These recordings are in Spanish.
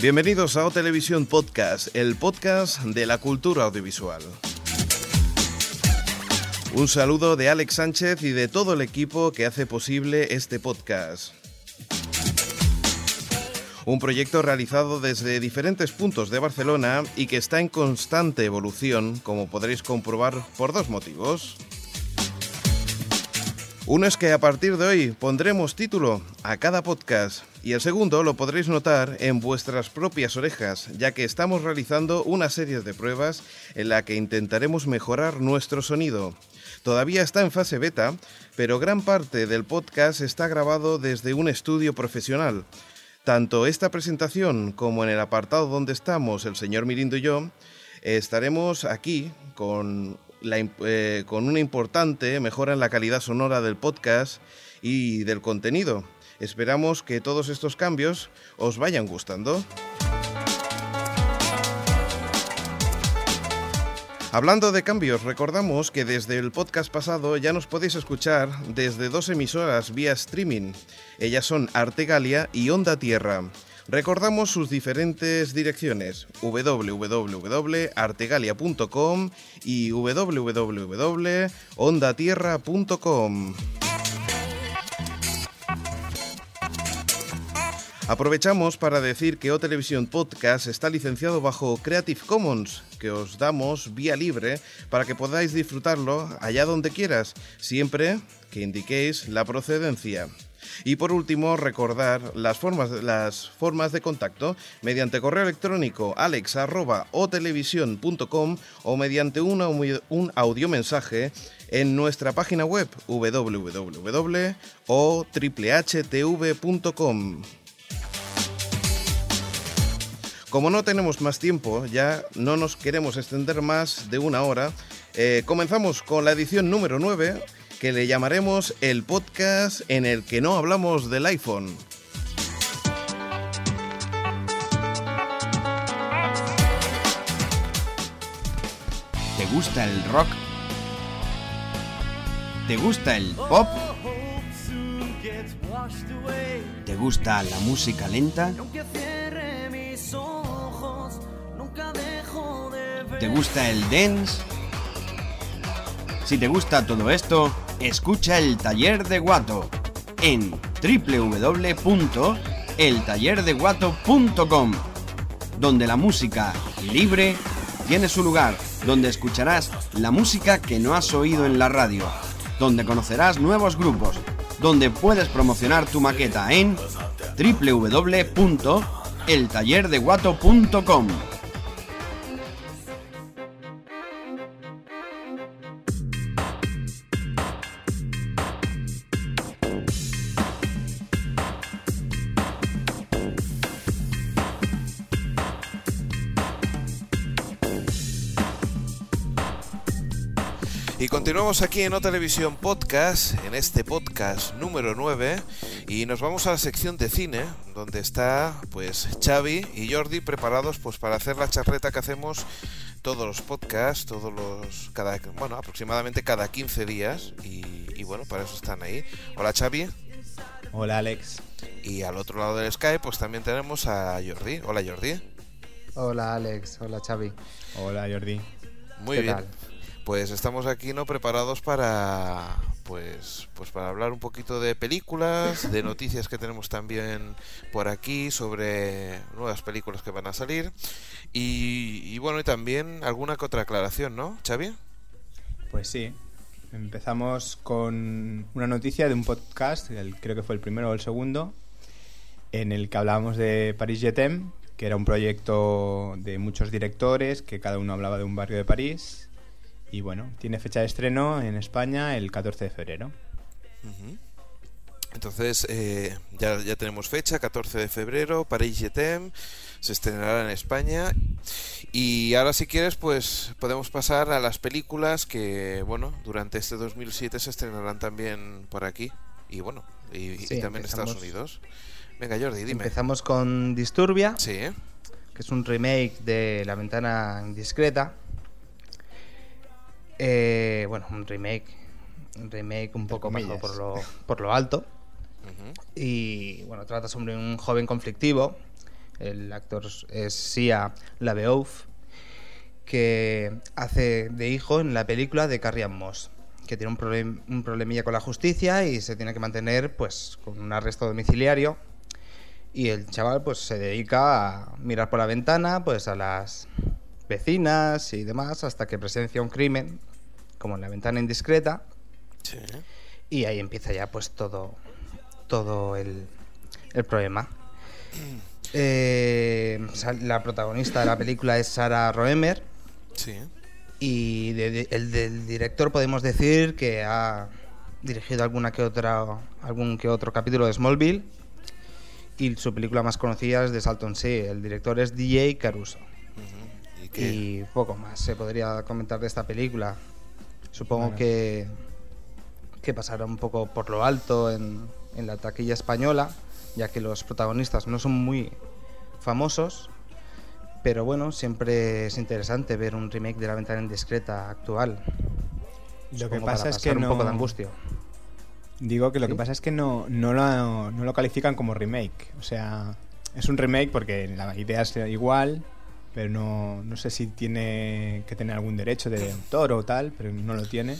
Bienvenidos a O Podcast, el podcast de la cultura audiovisual. Un saludo de Alex Sánchez y de todo el equipo que hace posible este podcast. Un proyecto realizado desde diferentes puntos de Barcelona y que está en constante evolución, como podréis comprobar por dos motivos. Uno es que a partir de hoy pondremos título a cada podcast y el segundo lo podréis notar en vuestras propias orejas, ya que estamos realizando una serie de pruebas en la que intentaremos mejorar nuestro sonido. Todavía está en fase beta, pero gran parte del podcast está grabado desde un estudio profesional. Tanto esta presentación como en el apartado donde estamos el señor Mirindo y yo, estaremos aquí con eh, una importante mejora en la calidad sonora del podcast y del contenido. Esperamos que todos estos cambios os vayan gustando. Hablando de cambios, recordamos que desde el podcast pasado ya nos podéis escuchar desde dos emisoras vía streaming. Ellas son Artegalia y Onda Tierra. Recordamos sus diferentes direcciones www.artegalia.com y www.ondatierra.com. Aprovechamos para decir que O Televisión Podcast está licenciado bajo Creative Commons, que os damos vía libre para que podáis disfrutarlo allá donde quieras, siempre que indiquéis la procedencia. Y por último, recordar las formas, las formas de contacto mediante correo electrónico alex.otelevisión.com o mediante una, un audiomensaje en nuestra página web www.otriplehtv.com. Como no tenemos más tiempo, ya no nos queremos extender más de una hora, eh, comenzamos con la edición número 9 que le llamaremos el podcast en el que no hablamos del iPhone. ¿Te gusta el rock? ¿Te gusta el pop? ¿Te gusta la música lenta? ¿Te gusta el dance? Si te gusta todo esto, escucha el taller de Guato en www.eltallerdeguato.com, donde la música libre tiene su lugar, donde escucharás la música que no has oído en la radio, donde conocerás nuevos grupos, donde puedes promocionar tu maqueta en www.eltallerdeguato.com. continuamos aquí en O Televisión Podcast, en este podcast número 9, y nos vamos a la sección de cine, donde está pues Xavi y Jordi preparados pues para hacer la charreta que hacemos todos los podcasts, todos los cada bueno, aproximadamente cada 15 días y, y bueno, para eso están ahí. Hola Xavi. Hola Alex. Y al otro lado del Skype pues también tenemos a Jordi. Hola Jordi. Hola Alex, hola Xavi. Hola Jordi. Muy bien pues estamos aquí no preparados para pues pues para hablar un poquito de películas, de noticias que tenemos también por aquí sobre nuevas películas que van a salir y, bueno y también alguna que otra aclaración, ¿no, Xavi? Pues sí. Empezamos con una noticia de un podcast, creo que fue el primero o el segundo, en el que hablábamos de Paris Jetem, que era un proyecto de muchos directores, que cada uno hablaba de un barrio de París y bueno, tiene fecha de estreno en España el 14 de febrero. Entonces, eh, ya, ya, tenemos fecha, 14 de febrero, Paris Jetem, se estrenará en España. Y ahora, si quieres, pues podemos pasar a las películas que, bueno, durante este 2007 se estrenarán también por aquí. Y bueno, y, también en Estados Unidos. Venga, Jordi, dime. Empezamos con Disturbia. Sí. Que es un remake de La ventana indiscreta. Eh, bueno, un remake. Un remake un poco más por lo, por lo alto. Y bueno, trata sobre un joven conflictivo El actor es Sia LaBeouf, que hace de hijo en la película de Carrie Moss, que tiene un, problem- un problemilla con la justicia y se tiene que mantener pues con un arresto domiciliario. Y el chaval pues se dedica a mirar por la ventana pues a las vecinas y demás hasta que presencia un crimen, como en la ventana indiscreta, Sí. y ahí empieza ya pues todo, todo el, el problema. Eh, la protagonista de la película es Sarah Roemer Sí. y de- de- el del director podemos decir que ha dirigido alguna que otra, algún que otro capítulo de Smallville y su película más conocida es de Salton Sea. El director es DJ Caruso. Y poco más se podría comentar de esta película. Supongo Bueno. que, que pasará un poco por lo alto en, en la taquilla española, ya que los protagonistas no son muy famosos. Pero bueno, siempre es interesante ver un remake de La ventana indiscreta actual. Lo que pasa para es que no... un poco de angustia. Digo que lo ¿Sí? que pasa es que no, no, lo, no lo califican como remake. O sea, es un remake porque la idea es igual, pero no, no sé si tiene que tener algún derecho de autor o tal, pero no lo tiene.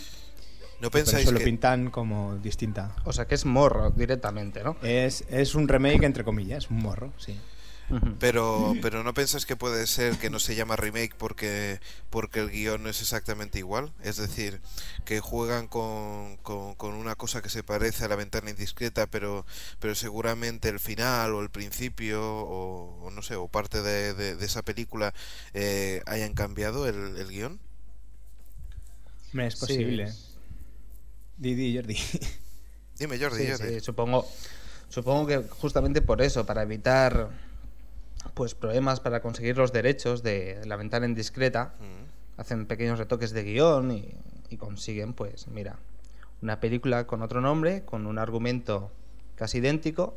¿No pensáis eso lo que, pintan como distinta. O sea que es morro directamente, ¿no? Es, es un remake entre comillas, un morro, sí. Pero, pero ¿no pensáis que puede ser que no se llama remake porque, porque el guion no es exactamente igual? Es decir, que juegan con, con, con una cosa que se parece a la ventana indiscreta, pero, pero seguramente el final o el principio o, o no sé, o parte de, de- de esa película eh, hayan cambiado el, el guion. Es Sí. posible. Didi, Jordi. Dime, Jordi, Sí, Jordi. sí, supongo, supongo que justamente por eso, para evitar pues problemas para conseguir los derechos de la ventana indiscreta, Mm. hacen pequeños retoques de guion y, y consiguen, pues, mira, una película con otro nombre, con un argumento casi idéntico,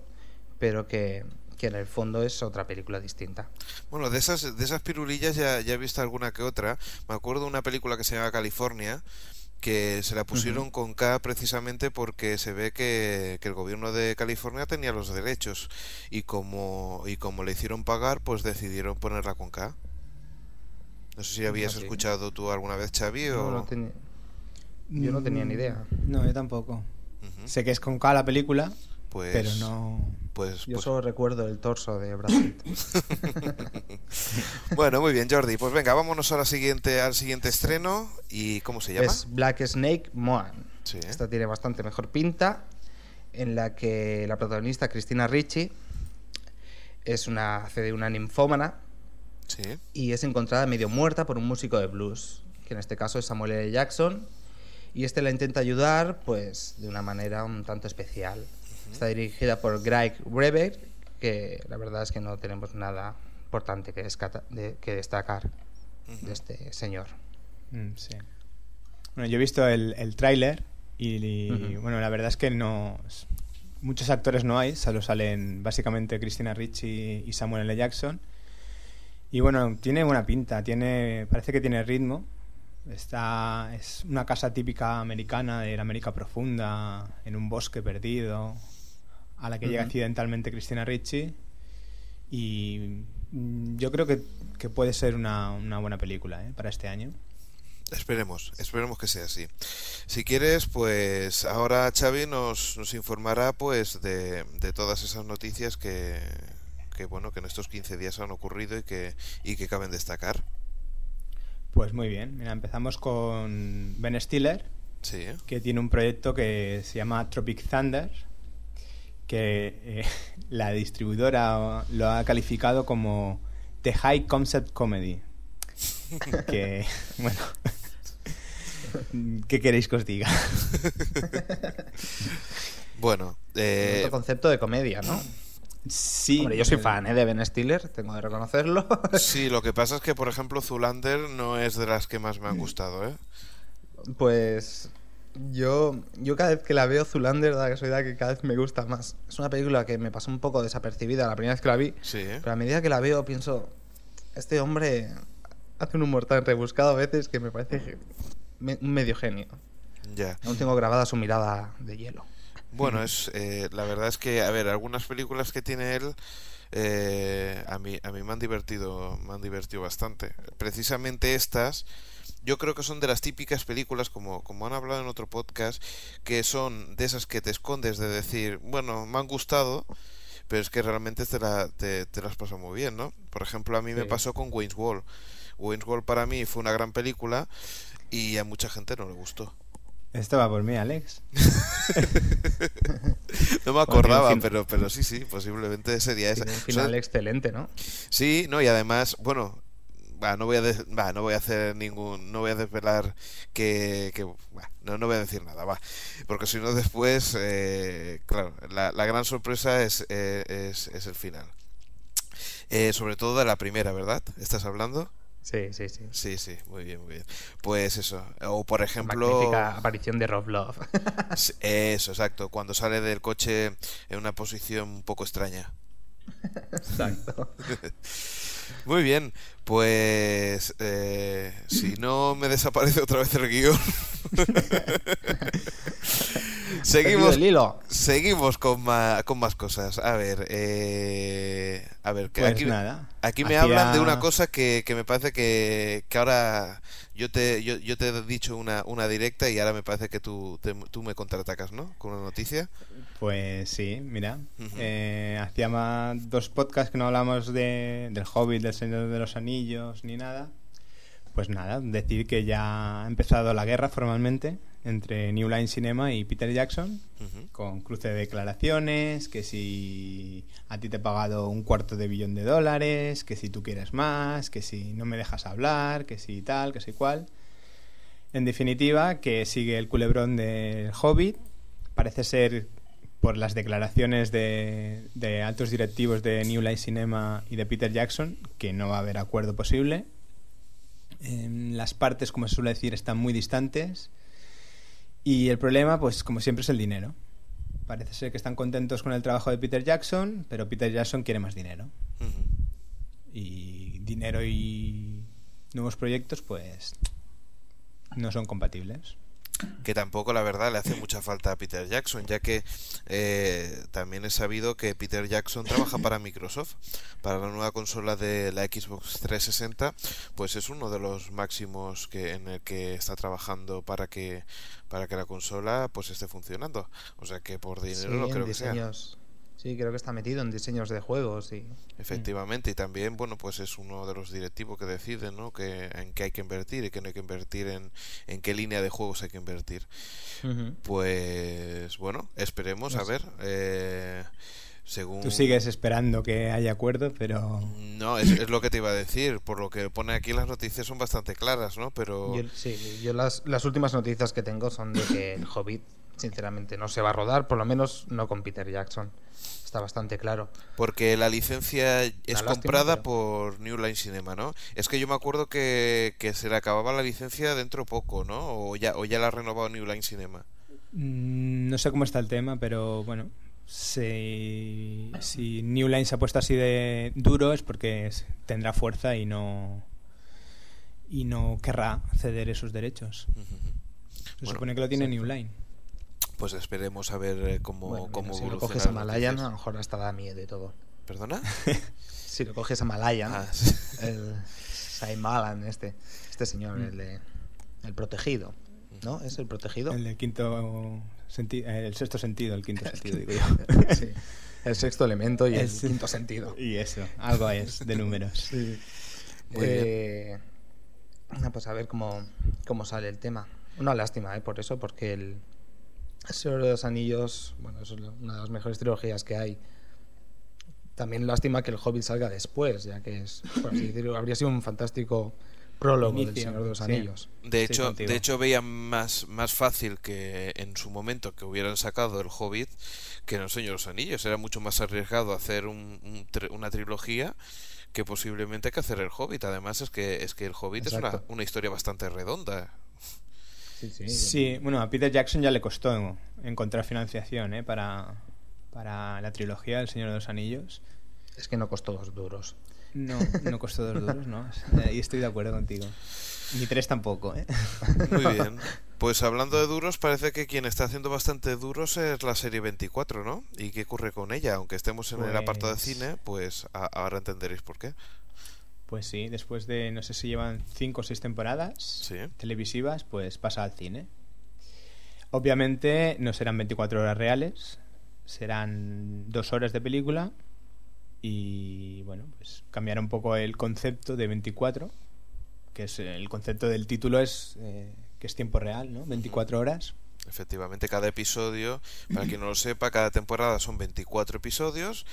pero que, que en el fondo es otra película distinta. Bueno, de esas, de esas pirulillas ya, ya he visto alguna que otra. Me acuerdo de una película que se llama California, que se la pusieron con K precisamente porque se ve que, que el gobierno de California tenía los derechos y como, y como le hicieron pagar, pues decidieron ponerla con K. No sé si habías Ah, sí. escuchado tú alguna vez, Xavi, o... No, tenía- yo no tenía ni idea. No, yo tampoco. Sé que es con K la película, Pues, pero no... Pues, Yo pues- solo recuerdo el torso de Brad Pitt. Bueno, muy bien, Jordi. Pues venga, vámonos a la siguiente, al siguiente estreno. ¿Y cómo se llama? Es Black Snake Moan. Sí. Esta tiene bastante mejor pinta, en la que la protagonista, Cristina Ricci, es una, hace de una ninfómana Sí. y es encontrada medio muerta por un músico de blues, que en este caso es Samuel L. Jackson, y este la intenta ayudar pues de una manera un tanto especial. Está dirigida por Greg Breber, que la verdad es que no tenemos nada importante que, descata- de- que destacar de este señor. Mm, sí. Bueno, yo he visto el, el tráiler y, bueno, la verdad es que no... Muchos actores no hay, solo salen básicamente Christina Ricci y Samuel L. Jackson. Y bueno, tiene buena pinta, tiene, parece que tiene ritmo. Está, es una casa típica americana de la América profunda, en un bosque perdido, a la que llega accidentalmente Christina Ricci. Y mm, yo creo que, que puede ser una, una buena película ¿eh? para este año. Esperemos, esperemos que sea así. Si quieres, pues ahora Xavi nos, nos informará pues de, de todas esas noticias que, que bueno que en estos 15 días han ocurrido y que, y que caben destacar. Pues muy bien, mira, empezamos con Ben Stiller, Sí, que tiene un proyecto que se llama Tropic Thunder, que eh, la distribuidora lo ha calificado como The High Concept Comedy. Que, bueno, ¿qué queréis que os diga? bueno, eh, Otro concepto de comedia, ¿no? Sí, Hombre, yo soy fan ¿eh? de Ben Stiller, tengo de reconocerlo. sí, lo que pasa es que por ejemplo Zulander no es de las que más me han gustado, ¿eh? pues yo, yo cada vez que la veo, Zulander da la casualidad que cada vez me gusta más. Es una película que me pasó un poco desapercibida la primera vez que la vi, Sí, ¿eh? pero a medida que la veo pienso, este hombre hace un humor tan rebuscado a veces que me parece me- un medio genio. ya. Aún tengo grabada su mirada de hielo. Bueno, es eh, la verdad es que, a ver, algunas películas que tiene él eh, a mí a mí me han divertido me han divertido bastante precisamente estas yo creo que son de las típicas películas, como, como han hablado en otro podcast, que son de esas que te escondes de decir, bueno, me han gustado, pero es que realmente te, la, te, te las pasas muy bien, ¿no? Por ejemplo, a mí me pasó con Wayne's World. Wayne's World para mí fue una gran película y a mucha gente no le gustó. Esto va por mí, Alex. No me acordaba, fin- pero, pero sí, sí, posiblemente sería esa. Tiene un O sea, final excelente, ¿no? Sí, no, y además, bueno, no voy a de- no voy a hacer ningún, no voy a desvelar que, no, no voy a decir nada, va, porque si no después, eh, claro, la, la gran sorpresa es, eh, es, es el final. Eh, sobre todo de la primera, ¿verdad? ¿Estás hablando? Sí, sí, sí. Sí, sí, muy bien, muy bien. Pues eso, o por ejemplo... Magnífica aparición de Rob Love. Eso, exacto, cuando sale del coche en una posición un poco extraña. Exacto. Muy bien, pues eh, si no me desaparece otra vez el guion. seguimos, el hilo. seguimos con más, con más cosas. A ver, eh, a ver, que Pues aquí, nada. aquí me hablan de una cosa que, que me parece que, que ahora yo te, yo, yo te he dicho una, una directa y ahora me parece que tú, te- tú me contraatacas, ¿no? Con una noticia. Pues sí, mira. Ujú. eh, hacía más dos podcasts que no hablamos de, del Hobbit, del Señor de los Anillos, ni nada. Pues nada, decir que ya ha empezado la guerra formalmente entre New Line Cinema y Peter Jackson, con cruce de declaraciones, que si a ti te he pagado un cuarto de billón de dólares, que si tú quieres más, que si no me dejas hablar, que si tal, que si cual. En definitiva, que sigue el culebrón del Hobbit. Parece ser, por las declaraciones de, de altos directivos de New Line Cinema y de Peter Jackson, que no va a haber acuerdo posible. Em, las partes, como se suele decir, están muy distantes. Y el problema, pues como siempre, es el dinero. Parece ser que están contentos con el trabajo de Peter Jackson, pero Peter Jackson quiere más dinero. Y dinero y nuevos proyectos, pues no son compatibles. Que tampoco la verdad le hace mucha falta a Peter Jackson, ya que eh, también he sabido que Peter Jackson trabaja para Microsoft, para la nueva consola de la Xbox 360, pues es uno de los máximos que en el que está trabajando para que para que la consola pues esté funcionando, o sea que por dinero Sí, no creo que sea. Sí, creo que está metido en diseños de juegos y Efectivamente, y también, bueno, pues es uno de los directivos que deciden, ¿no? Que, en qué hay que invertir y qué no hay que invertir, en, en qué línea de juegos hay que invertir. Pues bueno, esperemos, a ver. eh, según. Tú sigues esperando que haya acuerdo, pero No, es, es lo que te iba a decir. Por lo que pone aquí, las noticias son bastante claras, ¿no? Pero. Yo, sí, yo las, las últimas noticias que tengo son de que el Hobbit, sinceramente, no se va a rodar, por lo menos no con Peter Jackson. Está bastante claro. Porque la licencia es comprada pero- por New Line Cinema, ¿no? Es que yo me acuerdo que, que se le acababa la licencia dentro poco, ¿no? O ya, o ya la ha renovado New Line Cinema. mm, no sé cómo está el tema, pero bueno, si, si New Line se ha puesto así de duro es porque tendrá fuerza y no y no querrá ceder esos derechos. Se Bueno, supone que lo tiene New Line. Pues esperemos a ver eh, cómo, Bueno, cómo mira, si lo evoluciona coges a Malayan, a lo mejor hasta da miedo y todo. ¿Perdona? Si lo coges a Malayan, Ah, sí. el Saimalan, este, este señor, el de el protegido, ¿no? Es el protegido. El del quinto sentido, el sexto sentido, el quinto sentido, digo yo. Sí. El sexto elemento y el Es- quinto sentido. Y eso, algo es de números. Muy Eh, pues a ver cómo, cómo sale el tema. Una lástima, ¿eh? Por eso, porque el El Señor de los Anillos, bueno, es una de las mejores trilogías que hay. También lástima que el Hobbit salga después, ya que es, por así decirlo, habría sido un fantástico prólogo del Inicio, Señor de los sí. Anillos. De Sí, hecho, contigo. de hecho veía más, más fácil que en su momento que hubieran sacado el Hobbit que en el Señor de los Anillos. Era mucho más arriesgado hacer un- una trilogía que posiblemente que hacer el Hobbit. Además es que es que el Hobbit es una, una historia bastante redonda. Sí, sí. Sí, bueno, a Peter Jackson ya le costó encontrar financiación ¿eh? para, para la trilogía El Señor de los Anillos. Es que no costó dos duros. No, no costó dos duros, ¿no? Ahí estoy de acuerdo contigo. Ni tres tampoco, ¿eh? Muy bien. Pues hablando de duros, parece que quien está haciendo bastante duros es la serie 24, ¿no? ¿Y qué ocurre con ella? Aunque estemos en el apartado de Pues- cine, pues ahora entenderéis por qué. Pues sí, después de, no sé si llevan cinco o seis temporadas Sí. televisivas, pues pasa al cine. Obviamente no serán 24 horas reales, serán dos horas de película y bueno, pues cambiará un poco el concepto de 24, que es el concepto del título es eh, que es tiempo real, ¿no? 24 horas. Efectivamente, cada episodio, para quien no lo sepa, cada temporada son 24 episodios.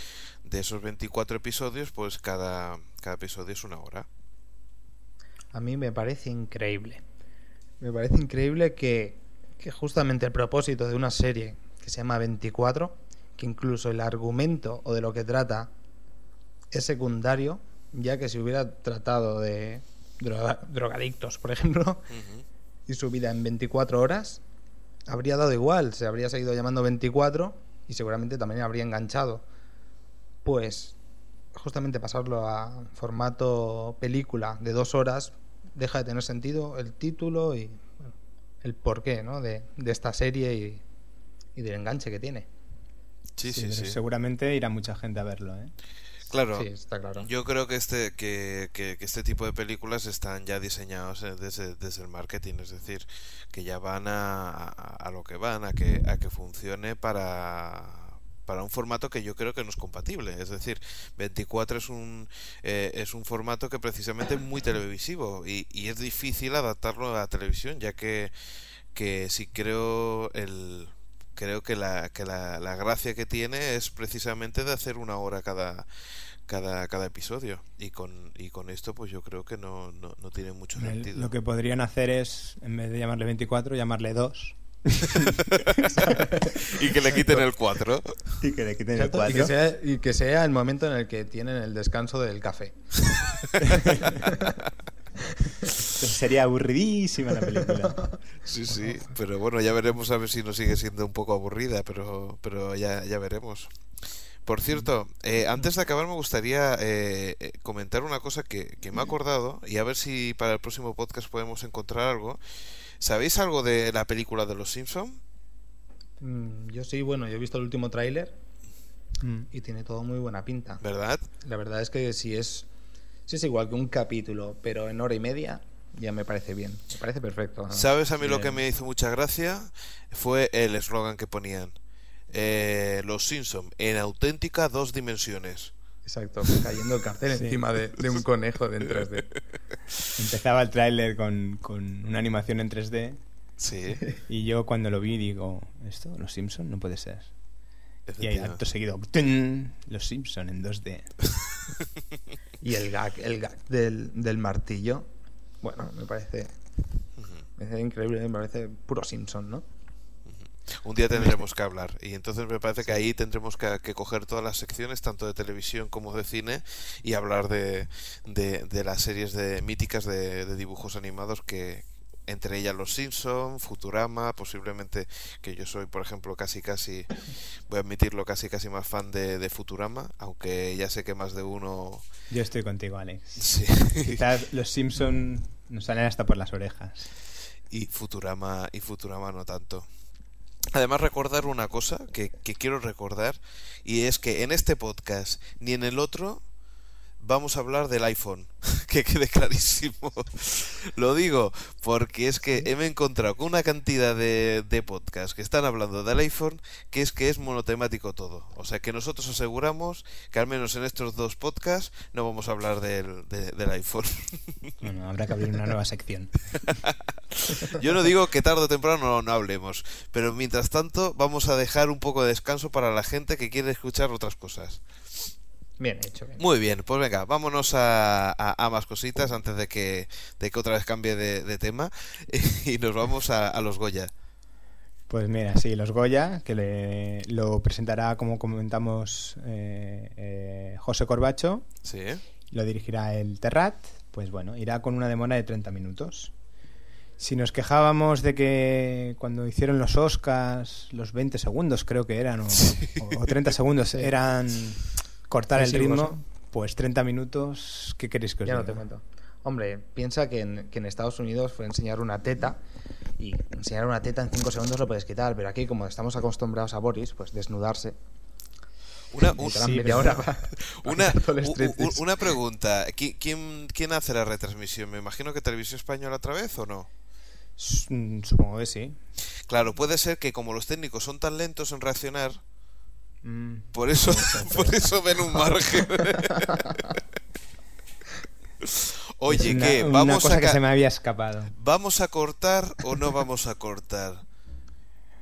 De esos 24 episodios, pues cada, cada episodio es una hora. A mí me parece increíble. Me parece increíble que, que justamente el propósito de una serie que se llama 24, que incluso el argumento o de lo que trata es secundario, ya que si hubiera tratado de droga- drogadictos, por ejemplo, y su vida en 24 horas, habría dado igual, se habría seguido llamando 24 y seguramente también habría enganchado. Pues justamente pasarlo a formato película de dos horas deja de tener sentido el título y bueno, el porqué ¿no? de, de esta serie y, y del enganche que tiene. Sí, sí, pero sí. Seguramente irá mucha gente a verlo, ¿eh? Claro. Sí, está claro. Yo creo que este que, que- que este tipo de películas están ya diseñados eh, desde, desde el marketing, es decir, que ya van a, a- a lo que van, a que, a que funcione para, para un formato que yo creo que no es compatible. Es decir, 24 es un, eh, es un formato que precisamente es muy televisivo y, y es difícil adaptarlo a televisión, ya que, que si creo el creo que la, que la, la gracia que tiene es precisamente de hacer una hora cada cada, cada episodio y con y con esto pues yo creo que no, no, no tiene mucho El- sentido lo que podrían hacer es, en vez de llamarle 24, llamarle 2 y que le quiten el 4 y que le quiten el Exacto, y, 4. que sea, y que sea el momento en el que tienen el descanso del café. Sería aburridísima la película. sí sí pero bueno ya veremos a ver si nos sigue siendo un poco aburrida pero pero ya ya veremos por cierto, eh, antes de acabar me gustaría eh, eh, comentar una cosa que, que me he acordado y a ver si para el próximo podcast podemos encontrar algo. ¿Sabéis algo de la película de Los Simpson? Mm, yo sí, bueno, yo he visto el último tráiler Mm. y tiene todo muy buena pinta. ¿Verdad? La verdad es que si es, si es igual que un capítulo, pero en hora y media, ya me parece bien. Me parece perfecto. ¿no? ¿Sabes a mí lo que me hizo mucha gracia? Fue el eslogan que ponían. Eh, los Simpson en auténtica dos dimensiones. Exacto, cayendo el cartel Sí. encima de, de un conejo de en 3D. Empezaba el tráiler con, con una animación en 3D Sí, y yo cuando lo vi digo, ¿esto? ¿Los Simpson? No puede ser. Y ahí efectivamente. acto seguido, ¡tun! Los Simpson en 2D. Y el gag, el gag del, del martillo, bueno, me parece, me parece increíble, me parece puro Simpson, ¿no? Un día tendremos que hablar y entonces me parece que ahí tendremos que, que coger todas las secciones, tanto de televisión como de cine, y hablar de, de, de las series de míticas de, de dibujos animados que entre ellas Los Simpson, Futurama, posiblemente que yo soy, por ejemplo, casi casi, voy a admitirlo, casi casi más fan de, de Futurama, aunque ya sé que más de uno Yo estoy contigo, Alex. sí. Quizás los Simpson nos salen hasta por las orejas. y Futurama y Futurama no tanto. Además recordar una cosa que, que quiero recordar y es que en este podcast ni en el otro vamos a hablar del iPhone, que quede clarísimo. Lo digo porque es que he me he encontrado con una cantidad de, de podcasts que están hablando del iPhone que es que es monotemático todo. O sea que nosotros aseguramos que al menos en estos dos podcasts no vamos a hablar del, de- del iPhone. Bueno, habrá que abrir una nueva sección. Yo no digo que tarde o temprano no, no hablemos, pero mientras tanto vamos a dejar un poco de descanso para la gente que quiere escuchar otras cosas. Bien hecho, bien. Muy bien, pues venga, vámonos a, a- a más cositas antes de que, de que otra vez cambie de, de tema y nos vamos a, a los Goya. Pues mira, sí, los Goya, que le- lo presentará, como comentamos, eh, eh, José Corbacho, Sí, lo dirigirá el Terrat, pues bueno, irá con una demora de 30 minutos. Si nos quejábamos de que cuando hicieron los Oscars, los 20 segundos creo que eran, o, o 30 segundos, eran cortar el ritmo, ¿no? pues 30 minutos, ¿qué queréis que os Ya no diga? te cuento. Hombre, piensa que en, que en Estados Unidos fue enseñar una teta y enseñar una teta en 5 segundos lo puedes quitar, pero aquí como estamos acostumbrados a Boris, pues desnudarse. Una, un- Sí, hora una, pregunta. ¿Qui- ¿Quién, ¿Quién hace la retransmisión? Me imagino que Televisión Española otra vez o no? Mm, Supongo que sí. Claro, puede ser que como los técnicos son tan lentos en reaccionar, Mm, por eso, por eso ven un margen. Oye, una- ¿qué? Una ¿Vamos cosa a, que se me había escapado. ¿Vamos a cortar o no vamos a cortar?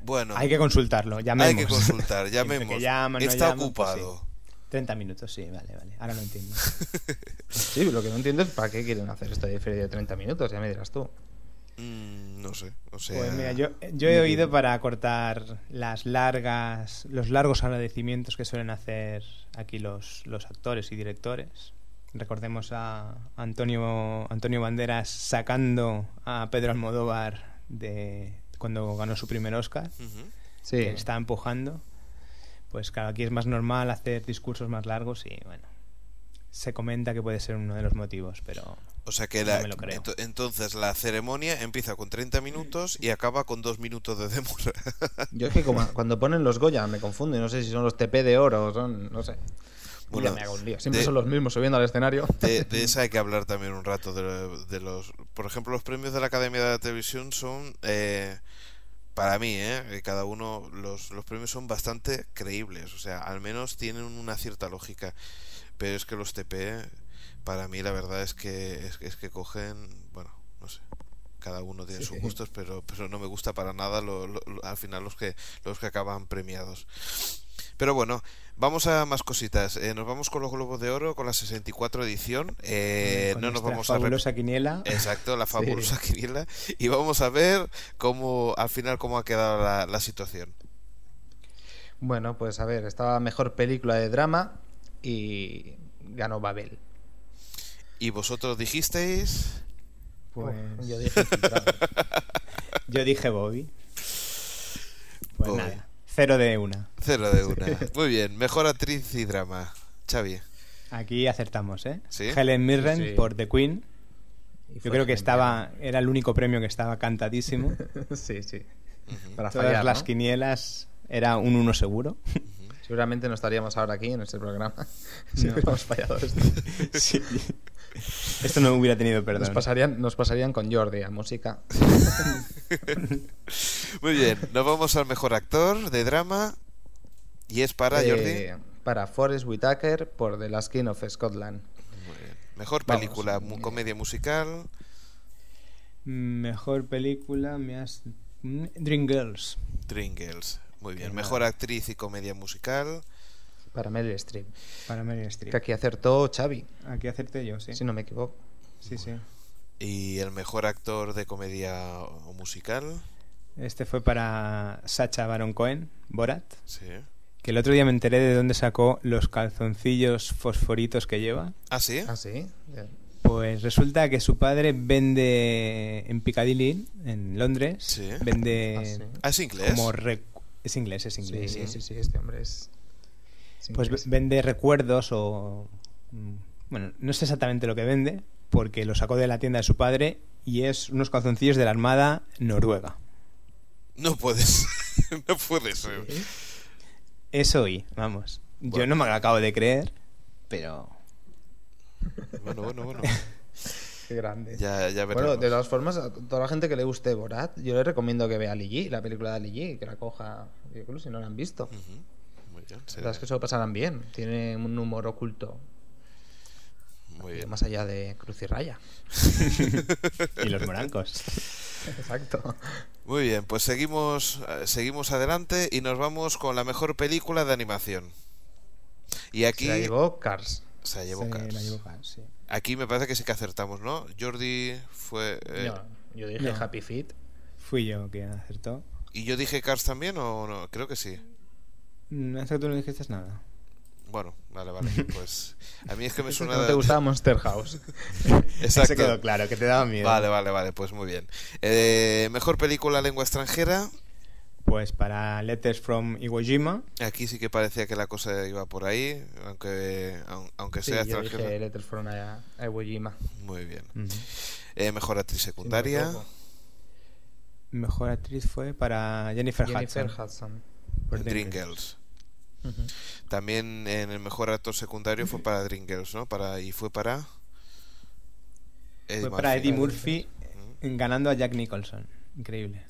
Bueno, Hay que consultarlo, hay llamemos. que consultar, llamemos. que llaman, no Está llaman, pues sí. ocupado. 30 minutos, sí, vale, vale. Ahora lo entiendo. Sí, lo que no entiendo es para qué quieren hacer esto de feria de 30 minutos, ya me dirás tú. Mm, no sé, o sea... Pues mira, yo, yo he oído para cortar las largas, los largos agradecimientos que suelen hacer aquí los, los actores y directores. Recordemos a Antonio, Antonio Banderas sacando a Pedro Almodóvar de cuando ganó su primer Oscar, Ujú. Sí, que está empujando. Pues claro, aquí es más normal hacer discursos más largos y bueno, se comenta que puede ser uno de los motivos, pero O sea que No la- me lo creo. ento- entonces la ceremonia empieza con 30 minutos y acaba con 2 minutos de demora. yo es que como cuando ponen los Goya me confundo y no sé si son los TP de oro o son, no sé. Bueno, ya me hago un lío. Siempre de- son los mismos subiendo al escenario. De, de esa hay que hablar también un rato. De, de los, por ejemplo, los premios de la Academia de la Televisión son, eh, para mí, eh, cada uno, los, los premios son bastante creíbles. O sea, al menos tienen una cierta lógica. Pero es que los TP, para mí, la verdad es que, es, es que cogen, bueno, no sé. Cada uno tiene sus gustos, pero, pero no me gusta para nada lo- lo- lo- al final los que, los que acaban premiados. Pero bueno, vamos a más cositas. Eh, nos vamos con los Globos de Oro, con la 64 edición. Eh, con no nos vamos a fabulosa quiniela. Exacto, la fabulosa quiniela. Y vamos a ver cómo, al final, cómo ha quedado la, la situación. Bueno, pues a ver, estaba mejor película de drama y ganó Babel. Y vosotros dijisteis. Pues Yo dije yo dije Bobby. Pues Bobby. nada, cero de una. Cero de una. Muy bien, mejor actriz y drama. Xavi. Aquí acertamos, ¿eh? ¿Sí? Helen Mirren Sí. por The Queen. Y Yo creo que estaba, era el único premio que estaba cantadísimo. sí, sí. Para Todas fallar, las ¿no? quinielas era un uno seguro. Seguramente no estaríamos ahora aquí en este programa si No. hubiéramos fallado esto. Sí. Esto no hubiera tenido perdón. Nos pasarían, nos pasarían con Jordi a música. Muy bien, nos vamos al mejor actor de drama. Y es para Eh, Jordi. Para Forrest Whitaker por The Last King of Scotland. Muy bien. Mejor Vamos, película, mu- eh, comedia musical. Mejor película me has... Mm, Dreamgirls. Dreamgirls. Muy bien. Qué Mejor mal. actriz y comedia musical. Para Meryl Streep. Para Meryl Streep. Que aquí acertó Xavi, Aquí acerté yo, sí. si no me equivoco. Sí, sí. Y el mejor actor de comedia o musical. Este fue para Sacha Baron Cohen, Borat. Sí. Que el otro día me enteré de dónde sacó los calzoncillos fosforitos que lleva. Ah, sí. Ah, sí. Pues resulta que su padre vende en Piccadilly, en Londres, Sí. vende Ah, sí. Ah, es inglés. como es inglés, es Sí, inglés. sí, sí, sí, este hombre es. Es Pues vende recuerdos o mm, bueno, no sé exactamente lo que vende porque lo sacó de la tienda de su padre y es unos calzoncillos de la Armada Noruega. No puedes. no puede ser. Eso oí, vamos. Yo no me lo acabo de creer, pero Bueno, bueno, bueno. Qué grande. Ya, ya Bueno, de todas formas, a toda la gente que le guste Borat, yo le recomiendo que vea Ali G, la película de Ali G, que la coja, incluso si no la han visto. Muy bien. La verdad es que se lo pasarán bien. Tiene un humor oculto, Muy bien. más allá de Cruz y Raya. y los morancos. Exacto. Muy bien, pues seguimos, eh, seguimos adelante y nos vamos con la mejor película de animación. Y aquí Se la llevó Cars. se la llevó Se Cars. la llevó Cars, sí. Aquí me parece que sí que acertamos, ¿no? Jordi fue... eh, No, yo dije no. Happy Feet. Fui yo quien acertó. ¿Y yo dije Cars también o no? Creo que sí. No es que tú no dijiste nada. Bueno, vale, vale. Pues a mí es que me suena... no te gustaba Monster House. Exacto. Se quedó claro, que te daba miedo. Vale, vale, vale, pues muy bien. Eh, mejor película lengua extranjera. Pues para Letters from Iwo Jima. Aquí sí que parecía que la cosa iba por ahí, aunque aun- aunque Sí, sea yo extranjera. dije Letters from a, a Iwo Jima. Muy bien. Eh, mejor actriz secundaria. Mejor actriz fue para Jennifer, Jennifer Hudson. Hudson. por en Dreamgirls. Ujú. También en el mejor actor secundario fue para Dreamgirls, ¿no? Para, y fue para. Eddie Fue para Murphy. Eddie Murphy ganando a Jack Nicholson. Increíble.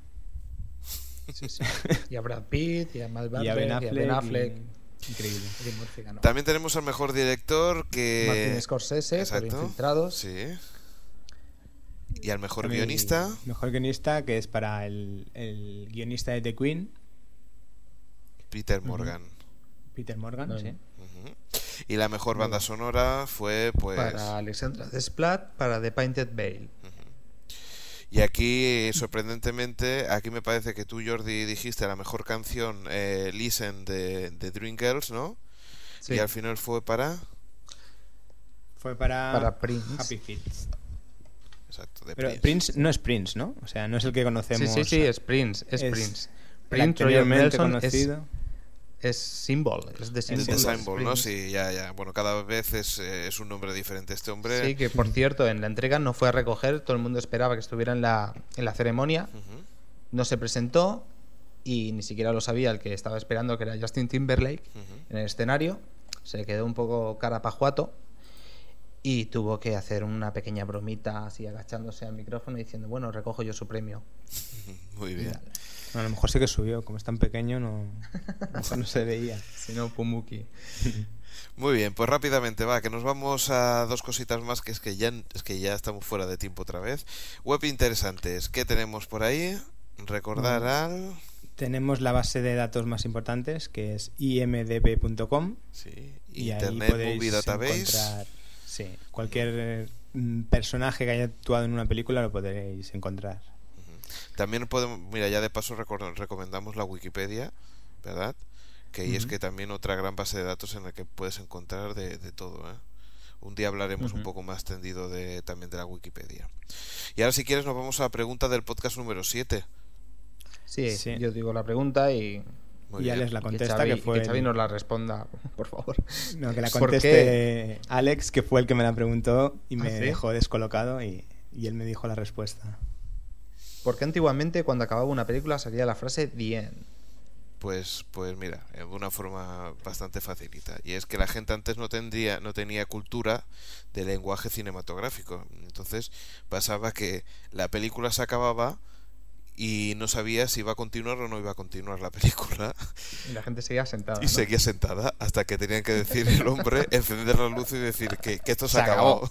Sí, sí. Y a Brad Pitt, y a Mal y Butler, a Ben y a Affleck. Y- Affleck. Increíble. Eddie Murphy ganó. También tenemos al mejor director que. Martin Scorsese Exacto. por Infiltrados. Sí. Y al mejor Y guionista. Mejor guionista, que es para el, el guionista de The Queen, Peter Morgan. Peter Morgan. Sí. Y la mejor banda sonora fue, pues. Para Alexandra Desplat, para The Painted Veil. Y aquí, sorprendentemente, aquí me parece que tú, Jordi, dijiste la mejor canción, eh, Listen, de, de Dreamgirls, ¿no? Sí. Y al final fue para. Fue para, Para Prince. Happy Feet. Exacto, de Pero Prince. Prince. no es Prince, ¿no? O sea, no es el que Sí, conocemos. sí, sí, es Prince. Es, es Prince. Prince Roger anteriormente Nelson conocido. es Symbol. Es de De Symbol. The es Symbol, ¿no? Sí, ya, ya. Bueno, cada vez es, eh, es un nombre diferente este hombre. Sí, que por cierto, en la entrega no fue a recoger, todo el mundo esperaba que estuviera en la, en la ceremonia, no se presentó y ni siquiera lo sabía el que estaba esperando, que era Justin Timberlake, en el escenario, se quedó un poco carapajuato y tuvo que hacer una pequeña bromita así agachándose al micrófono y diciendo, bueno, recojo yo su premio. Muy bien. A lo mejor sí que subió, como es tan pequeño, no, se veía. Si no, Pumuki. Muy bien, pues rápidamente va, que nos vamos a dos cositas más, que es que ya es que ya estamos fuera de tiempo otra vez. Web interesantes, ¿qué tenemos por ahí? Recordar al Tenemos la base de datos más importantes, que es imdb.com. sí, Y ahí Internet podéis Movie Database. encontrar sí, cualquier mm, personaje que haya actuado en una película lo podréis encontrar. También podemos, mira, ya de paso recomendamos la Wikipedia, ¿verdad? Que ahí es que también otra gran base de datos en la que puedes encontrar de, de todo, ¿eh? Un día hablaremos un poco más tendido de, también de la Wikipedia. Y ahora si quieres nos vamos a la pregunta del podcast número 7. Sí, Sí. yo digo la pregunta y, Muy y bien. Alex la y que contesta, Xavi, que y fue que Xavi el- nos la responda, por favor. no, que la ¿Por conteste Alex, que fue el que me la preguntó y me ¿Ah, sí? dejó descolocado y, y él me dijo la respuesta. Porque antiguamente cuando acababa una película salía la frase The End. Pues, pues mira, eh, de una forma bastante facilita. Y es que la gente antes no tendría, no tenía cultura de lenguaje cinematográfico. Entonces pasaba que la película se acababa y no sabía si iba a continuar o no iba a continuar la película. Y la gente seguía sentada. Y ¿no? seguía sentada hasta que tenían que decir el hombre, encender la luz y decir que, que esto se, acabado.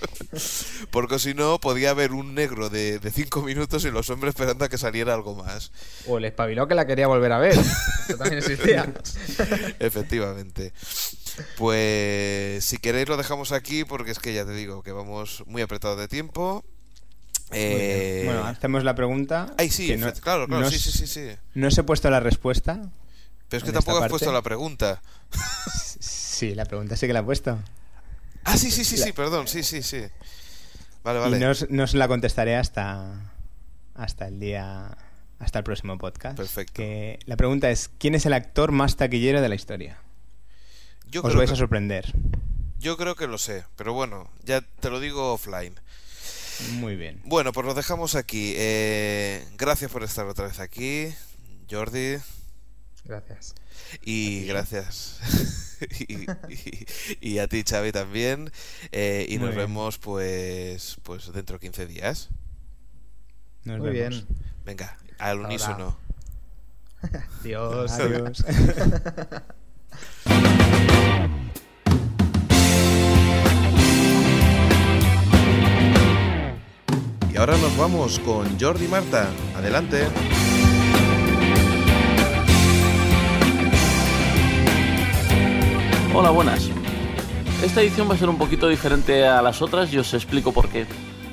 Porque si no, podía haber un negro de, de cinco minutos y los hombres esperando a que saliera algo más. O el espabiló que la quería volver a ver. Eso también existía. Efectivamente. Pues si queréis lo dejamos aquí porque es que ya te digo que vamos muy apretados de tiempo. Eh, Bueno, hacemos la pregunta. Ay, sí, no- claro, claro, no sí, sí, sí, sí. No os he puesto la respuesta. Pero es que tampoco has puesto la pregunta. Sí, la pregunta sí que la he puesto. Ah, sí, sí, sí, sí, perdón, sí, sí, sí. Vale, vale. Y no os, no os la contestaré hasta, hasta el día. Hasta el próximo podcast. Perfecto. Que la pregunta es: ¿quién es el actor más taquillero de la historia? Yo os vais que, a sorprender. yo creo que lo sé, pero bueno, ya te lo digo offline. Muy bien. Bueno, pues lo dejamos aquí. Eh, gracias por estar otra vez aquí, Jordi. Gracias. Y gracias. y, y- y a ti, Xavi, también. Eh, y Muy nos bien. vemos, pues, pues dentro de 15 días. Nos Muy vemos. bien. Venga, al Hasta unísono. Dios. Adiós. Y ahora nos vamos con Jordi Marta. Adelante. Hola, buenas. Esta edición va a ser un poquito diferente a las otras y os explico por qué.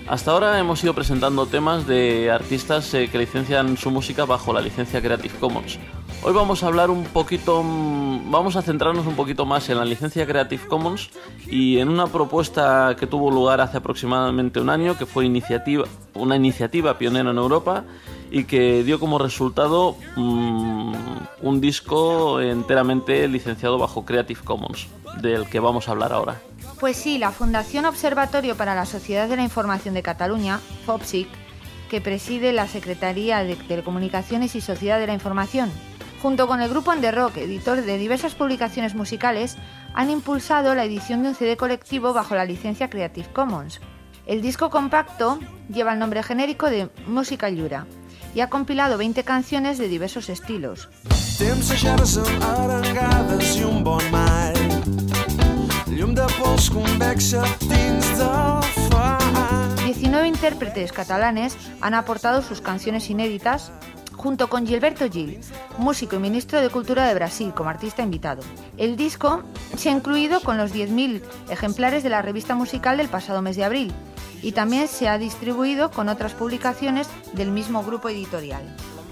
Hasta ahora hemos ido presentando temas de artistas eh, que licencian su música bajo la licencia Creative Commons. Hoy vamos a hablar un poquito, mm, vamos a centrarnos un poquito más en la licencia Creative Commons y en una propuesta que tuvo lugar hace aproximadamente un año, que fue iniciativa, una iniciativa pionera en Europa y que dio como resultado mm, un disco enteramente licenciado bajo Creative Commons, del que vamos a hablar ahora. Pues sí, la Fundación Observatorio para la Sociedad de la Información de Cataluña, FOPSIC, que preside la Secretaría de Telecomunicaciones y Sociedad de la Información, junto con el grupo Rock, editor de diversas publicaciones musicales, han impulsado la edición de un CD colectivo bajo la licencia Creative Commons. El disco compacto lleva el nombre genérico de Música Llura y ha compilado 20 canciones de diversos estilos. 19 intérpretes catalanes han aportado sus canciones inéditas junto con Gilberto Gil, músico y ministro de Cultura de Brasil, como artista invitado. El disco se ha incluido con los 10.000 ejemplares de la revista musical del pasado mes de abril y también se ha distribuido con otras publicaciones del mismo grupo editorial.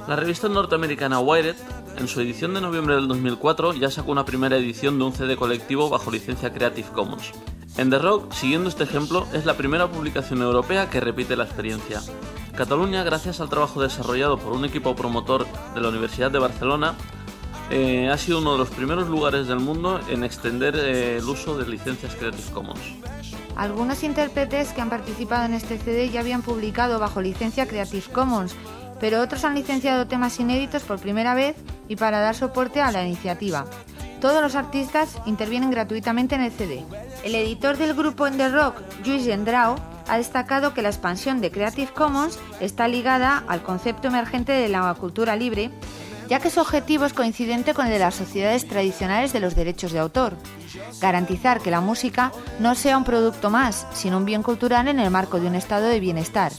La revista norteamericana Wired, en su edición de noviembre del 2004, ya sacó una primera edición de un CD colectivo bajo licencia Creative Commons. En The Rock, siguiendo este ejemplo, es la primera publicación europea que repite la experiencia. Cataluña, gracias al trabajo desarrollado por un equipo promotor de la Universidad de Barcelona, eh, ha sido uno de los primeros lugares del mundo en extender eh, el uso de licencias Creative Commons. Algunos intérpretes que han participado en este CD ya habían publicado bajo licencia Creative Commons, pero otros han licenciado temas inéditos por primera vez y para dar soporte a la iniciativa. Todos los artistas intervienen gratuitamente en el CD. El editor del grupo En The Rock, Luis Gendrao, ha destacado que la expansión de Creative Commons está ligada al concepto emergente de la cultura libre, ya que su objetivo es coincidente con el de las sociedades tradicionales de los derechos de autor. Garantizar que la música no sea un producto más, sino un bien cultural en el marco de un estado de bienestar,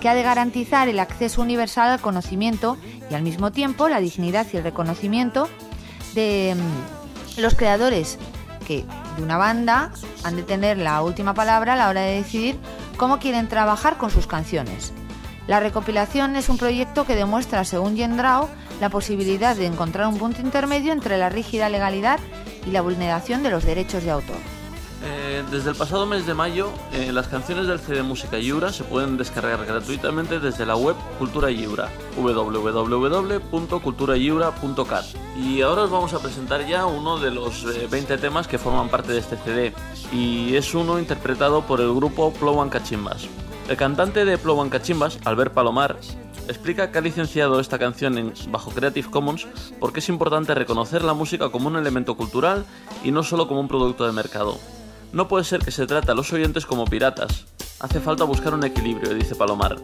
que ha de garantizar el acceso universal al conocimiento y al mismo tiempo la dignidad y el reconocimiento de mm, los creadores que de una banda han de tener la última palabra a la hora de decidir cómo quieren trabajar con sus canciones. La recopilación es un proyecto que demuestra, según Yendrao, la posibilidad de encontrar un punto intermedio entre la rígida legalidad y la vulneración de los derechos de autor. Eh, desde el pasado mes de mayo, eh, las canciones del CD Música Yura se pueden descargar gratuitamente desde la web Cultura Yura, www.culturayura.cat. Y ahora os vamos a presentar ya uno de los 20 eh, temas que forman parte de este CD, y es uno interpretado por el grupo Plowan Cachimbas. El cantante de Plowan Cachimbas, Albert Palomar, explica que ha licenciado esta canción bajo Creative Commons porque es importante reconocer la música como un elemento cultural y no solo como un producto de mercado. No puede ser que se trate a los oyentes como piratas. Hace falta buscar un equilibrio, dice Palomar.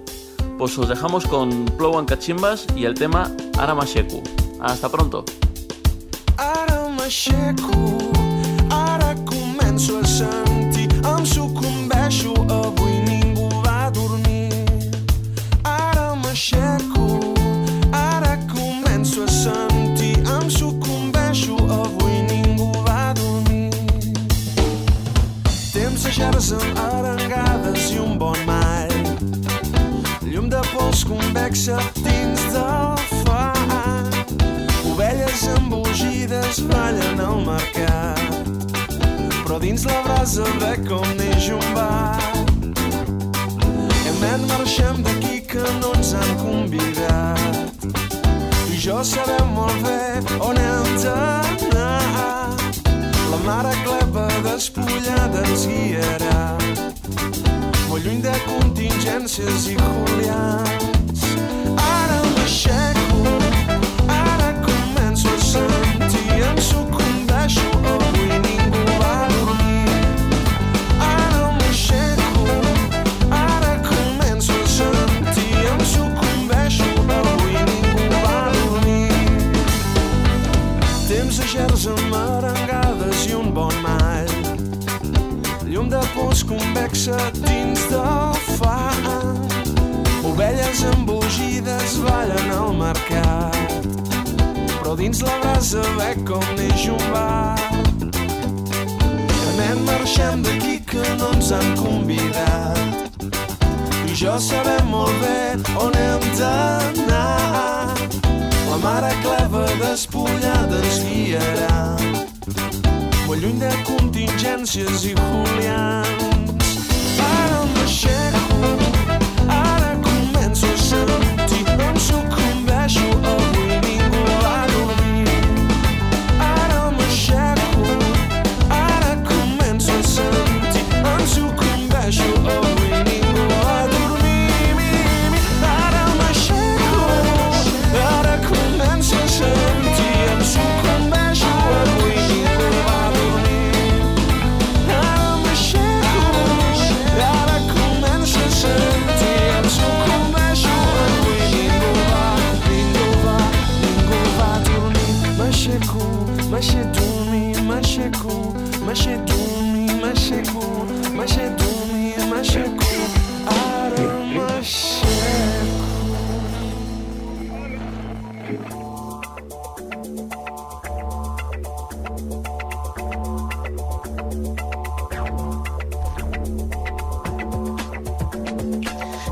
Pues os dejamos con Plowan Cachimbas y el tema Aramasheku. Hasta pronto. Amb arengades i un bon mall. Llum de pols convexa dins del far. Ovelles embogides ballen al mercat. Però dins la brasa ve com neix un bar. Emet, marxem d'aquí que no ens han convidat. I jo sabem molt bé on hem d'anar mare clepa despullada ens guiarà molt lluny de contingències i julians. Ara pols convexa dins del fang. Ovelles embogides ballen al mercat. Però dins la brasa ve com neix un bar. Anem, marxem d'aquí que no ens han convidat. I jo sabem molt bé on hem d'anar. La mare cleva despullada ens guiarà molt lluny de contingències i julians. Ara m'aixeco,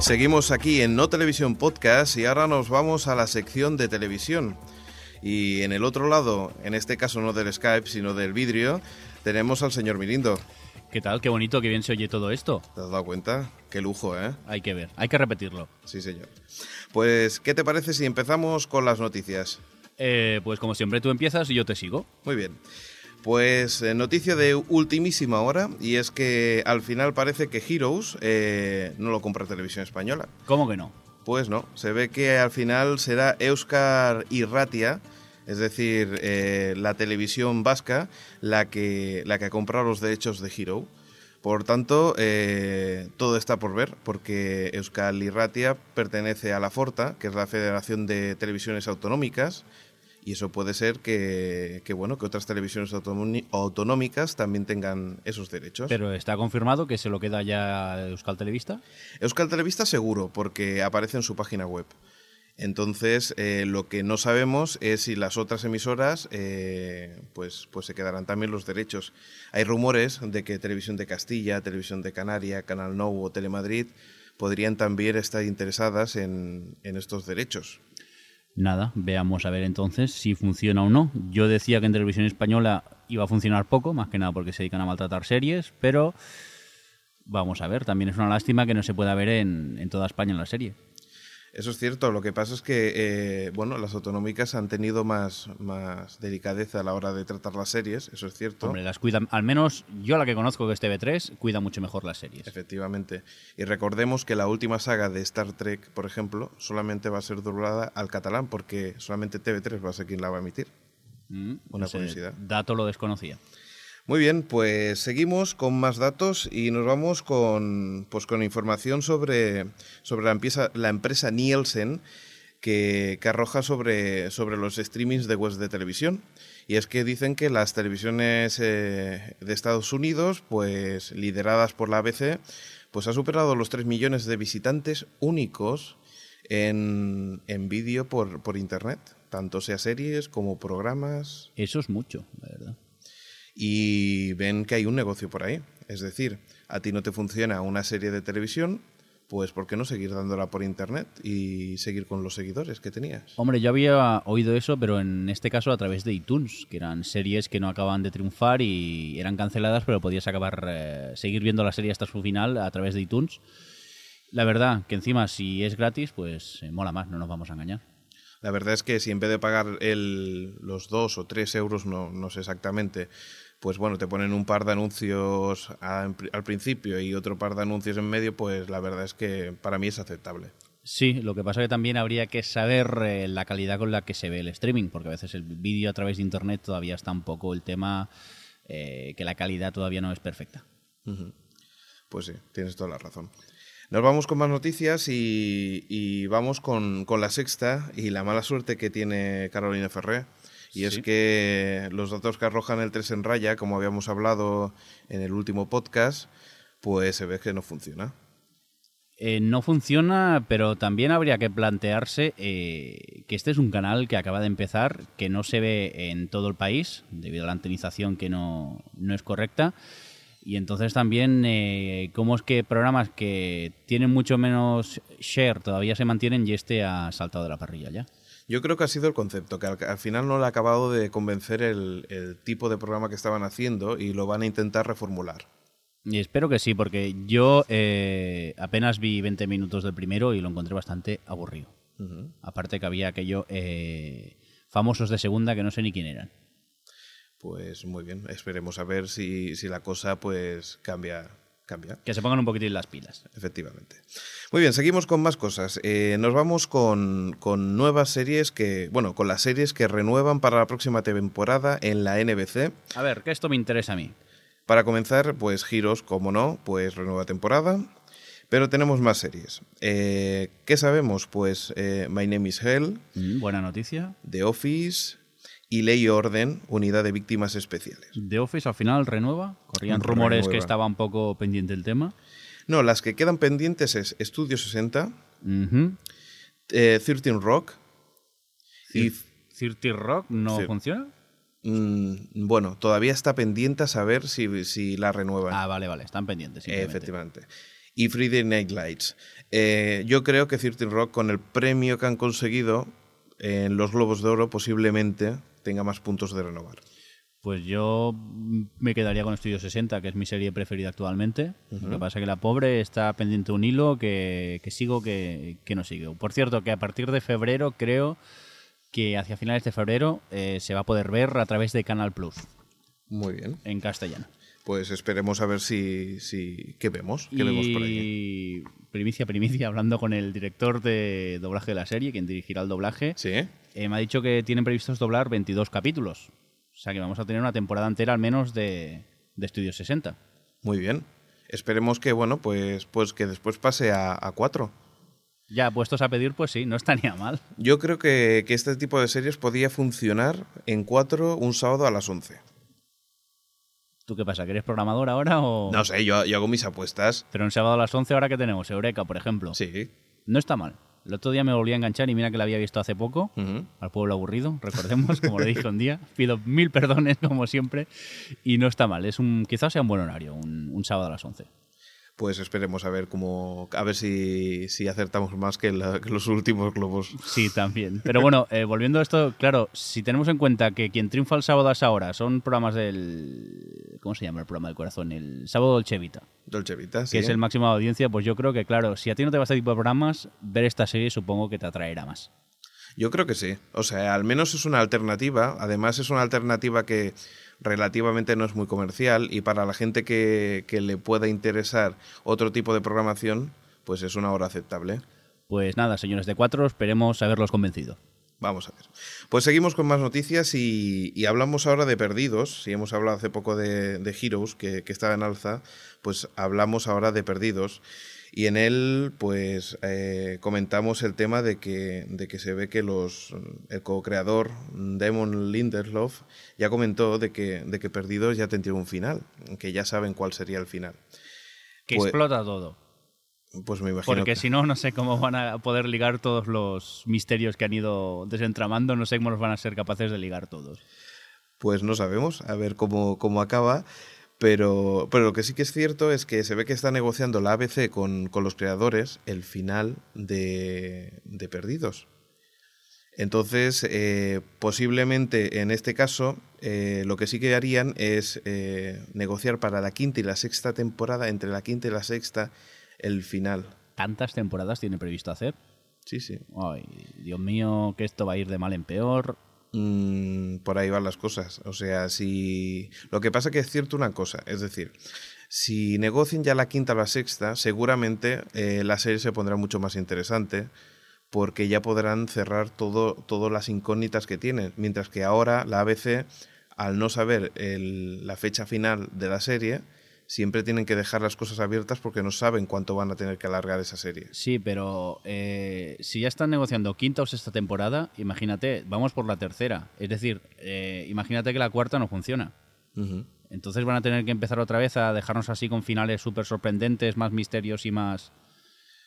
Seguimos aquí en No Televisión Podcast y ahora nos vamos a la sección de televisión. Y en el otro lado, en este caso no del Skype, sino del vidrio, tenemos al señor Mirindo. ¿Qué tal? Qué bonito, qué bien se oye todo esto. ¿Te has dado cuenta? Qué lujo, ¿eh? Hay que ver, hay que repetirlo. Sí, señor. Pues, ¿qué te parece si empezamos con las noticias? Eh, pues como siempre tú empiezas y yo te sigo. Muy bien. Pues eh, noticia de ultimísima hora y es que al final parece que Heroes eh, no lo compra Televisión Española. ¿Cómo que no? Pues no, se ve que al final será Euskar Irratia, es decir, eh, la televisión vasca, la que, la que ha comprado los derechos de Hero. Por tanto, eh, todo está por ver, porque Euskal Irratia pertenece a la Forta, que es la Federación de Televisiones Autonómicas, y eso puede ser que, que, bueno, que otras televisiones autonómicas también tengan esos derechos. Pero está confirmado que se lo queda ya Euskal Televista. Euskal Televista seguro, porque aparece en su página web. Entonces, eh, lo que no sabemos es si las otras emisoras eh, pues, pues se quedarán también los derechos. Hay rumores de que Televisión de Castilla, Televisión de Canaria, Canal Nou o Telemadrid podrían también estar interesadas en, en estos derechos. Nada, veamos a ver entonces si funciona o no. Yo decía que en televisión española iba a funcionar poco, más que nada porque se dedican a maltratar series, pero vamos a ver, también es una lástima que no se pueda ver en, en toda España en la serie. Eso es cierto, lo que pasa es que eh, bueno, las autonómicas han tenido más, más delicadeza a la hora de tratar las series, eso es cierto. Hombre, las cuidan, al menos yo la que conozco que es TV3, cuida mucho mejor las series. Efectivamente. Y recordemos que la última saga de Star Trek, por ejemplo, solamente va a ser doblada al catalán porque solamente TV3 va a ser quien la va a emitir. Mm, Una curiosidad. Dato lo desconocía. Muy bien, pues seguimos con más datos y nos vamos con, pues con información sobre, sobre la, empresa, la empresa Nielsen que, que arroja sobre, sobre los streamings de webs de televisión. Y es que dicen que las televisiones eh, de Estados Unidos, pues lideradas por la ABC, pues ha superado los 3 millones de visitantes únicos en, en vídeo por, por Internet, tanto sea series como programas Eso es mucho, la verdad. Y ven que hay un negocio por ahí. Es decir, a ti no te funciona una serie de televisión, pues ¿por qué no seguir dándola por internet y seguir con los seguidores que tenías? Hombre, yo había oído eso, pero en este caso a través de iTunes, que eran series que no acaban de triunfar y eran canceladas, pero podías acabar, eh, seguir viendo la serie hasta su final a través de iTunes. La verdad, que encima si es gratis, pues eh, mola más, no nos vamos a engañar. La verdad es que si en vez de pagar el, los dos o tres euros, no, no sé exactamente, pues bueno, te ponen un par de anuncios a- al principio y otro par de anuncios en medio, pues la verdad es que para mí es aceptable. Sí, lo que pasa que también habría que saber eh, la calidad con la que se ve el streaming, porque a veces el vídeo a través de internet todavía está un poco el tema eh, que la calidad todavía no es perfecta. Pues sí, tienes toda la razón. Nos vamos con más noticias y, y vamos con, con la sexta y la mala suerte que tiene Carolina Ferré. Y es Sí. que los datos que arrojan el 3 en raya, como habíamos hablado en el último podcast, pues se ve que no funciona. Eh, no funciona, pero también habría que plantearse eh, que este es un canal que acaba de empezar, que no se ve en todo el país, debido a la antenización que no, no es correcta. Y entonces también, eh, cómo es que programas que tienen mucho menos share todavía se mantienen y este ha saltado de la parrilla ya. Yo creo que ha sido el concepto, que al, al final no le ha acabado de convencer el, el tipo de programa que estaban haciendo y lo van a intentar reformular. Y espero que sí, porque yo eh, apenas vi 20 minutos del primero y lo encontré bastante aburrido. Aparte que había aquello eh, famosos de segunda que no sé ni quién eran. Pues muy bien, esperemos a ver si, si la cosa pues cambia. Cambia. Que se pongan un poquitín las pilas. Efectivamente. Muy bien, seguimos con más cosas. Eh, nos vamos con, con nuevas series que, bueno, con las series que renuevan para la próxima temporada en la NBC. A ver, que esto me interesa a mí. Para comenzar, pues Giros, como no, pues renueva temporada. Pero tenemos más series. Eh, ¿Qué sabemos? Pues eh, My Name is Hell, Mm, buena noticia. The Office y Ley y Orden, Unidad de Víctimas Especiales. The Office al final renueva. Corrían rumores que estaba un poco pendiente el tema. No, las que quedan pendientes es Estudio 60, Ujú. eh, 13 Rock y Cirti Rock no funciona. Mm, bueno, todavía está pendiente a saber si, si la renuevan. Ah, vale, vale, están pendientes. Efectivamente. y Friday Night Lights. Eh, yo creo que 13 Rock, con el premio que han conseguido en los Globos de Oro, posiblemente tenga más puntos de renovar. Pues yo me quedaría con Estudio 60, que es mi serie preferida actualmente. Lo que pasa es que la pobre está pendiente de un hilo que, que sigo que, que no sigo. Por cierto, que a partir de febrero creo que hacia finales de febrero eh, se va a poder ver a través de Canal Plus Muy bien. en castellano. Pues esperemos a ver si, si qué vemos, qué vemos por ahí. Y primicia, primicia, hablando con el director de doblaje de la serie, quien dirigirá el doblaje, Sí. Eh, me ha dicho que tienen previstos doblar 22 capítulos. O sea que vamos a tener una temporada entera al menos de, de Estudio 60. Muy bien. Esperemos que, bueno, pues, pues que después pase a, a cuatro. Ya puestos a pedir, pues sí, no estaría mal. Yo creo que, que este tipo de series podía funcionar en cuatro un sábado a las 11. ¿Tú qué pasa? ¿Que eres programador ahora o...? No sé, yo, yo hago mis apuestas. Pero un sábado a las 11 ahora que tenemos, Eureka, por ejemplo. Sí. No está mal. El otro día me volví a enganchar y mira que la había visto hace poco. Al pueblo aburrido, recordemos, como lo dije un día. Pido mil perdones, como siempre. Y no está mal. Es un, quizás sea un buen horario, un, un sábado a las 11. Pues esperemos a ver cómo. A ver si, si acertamos más que, la- que los últimos globos. Sí, también. Pero bueno, eh, volviendo a esto, claro, si tenemos en cuenta que quien triunfa el sábado a esa hora son programas del... ¿Cómo se llama el programa del corazón? El sábado Dolce Vita, Dolce Vita, que sí. es el máximo de audiencia, pues yo creo que, claro, si a ti no te va este tipo de programas, ver esta serie supongo que te atraerá más. Yo creo que sí. O sea, al menos es una alternativa. Además, es una alternativa que relativamente no es muy comercial y para la gente que, que le pueda interesar otro tipo de programación, pues es una hora aceptable. Pues nada, señores de cuatro, esperemos haberlos convencido. Vamos a ver. Pues seguimos con más noticias y, y hablamos ahora de Perdidos. Si hemos hablado hace poco de, de Heroes, que, que estaba en alza, pues hablamos ahora de Perdidos. Y en él, pues eh, comentamos el tema de que, de que se ve que los, el co-creador, Damon Lindelof, ya comentó de que, de que Perdidos ya tendría un final, que ya saben cuál sería el final. Que Pues- explota todo. Pues me imagino Porque que- si no, no sé cómo van a poder ligar todos los misterios que han ido desentramando, no sé cómo los van a ser capaces de ligar todos. Pues no sabemos, a ver cómo, cómo acaba. Pero, pero lo que sí que es cierto es que se ve que está negociando la ABC con, con los creadores el final de, de Perdidos. Entonces, eh, posiblemente en este caso, eh, lo que sí que harían es eh, negociar para la quinta y la sexta temporada, entre la quinta y la sexta, el final. ¿Tantas temporadas tiene previsto hacer? Sí, sí. Ay, Dios mío, que esto va a ir de mal en peor. Mm, por ahí van las cosas. O sea, si. Lo que pasa que es cierto una cosa, es decir, si negocian ya la quinta o la sexta, seguramente eh, la serie se pondrá mucho más interesante. Porque ya podrán cerrar todo, todas las incógnitas que tienen. Mientras que ahora la ABC, al no saber la fecha final de la serie, siempre tienen que dejar las cosas abiertas porque no saben cuánto van a tener que alargar esa serie. Sí, pero eh, si ya están negociando quinta o sexta temporada, imagínate, vamos por la tercera. Es decir, eh, imagínate que la cuarta no funciona. Entonces van a tener que empezar otra vez a dejarnos así con finales súper sorprendentes, más misterios y más...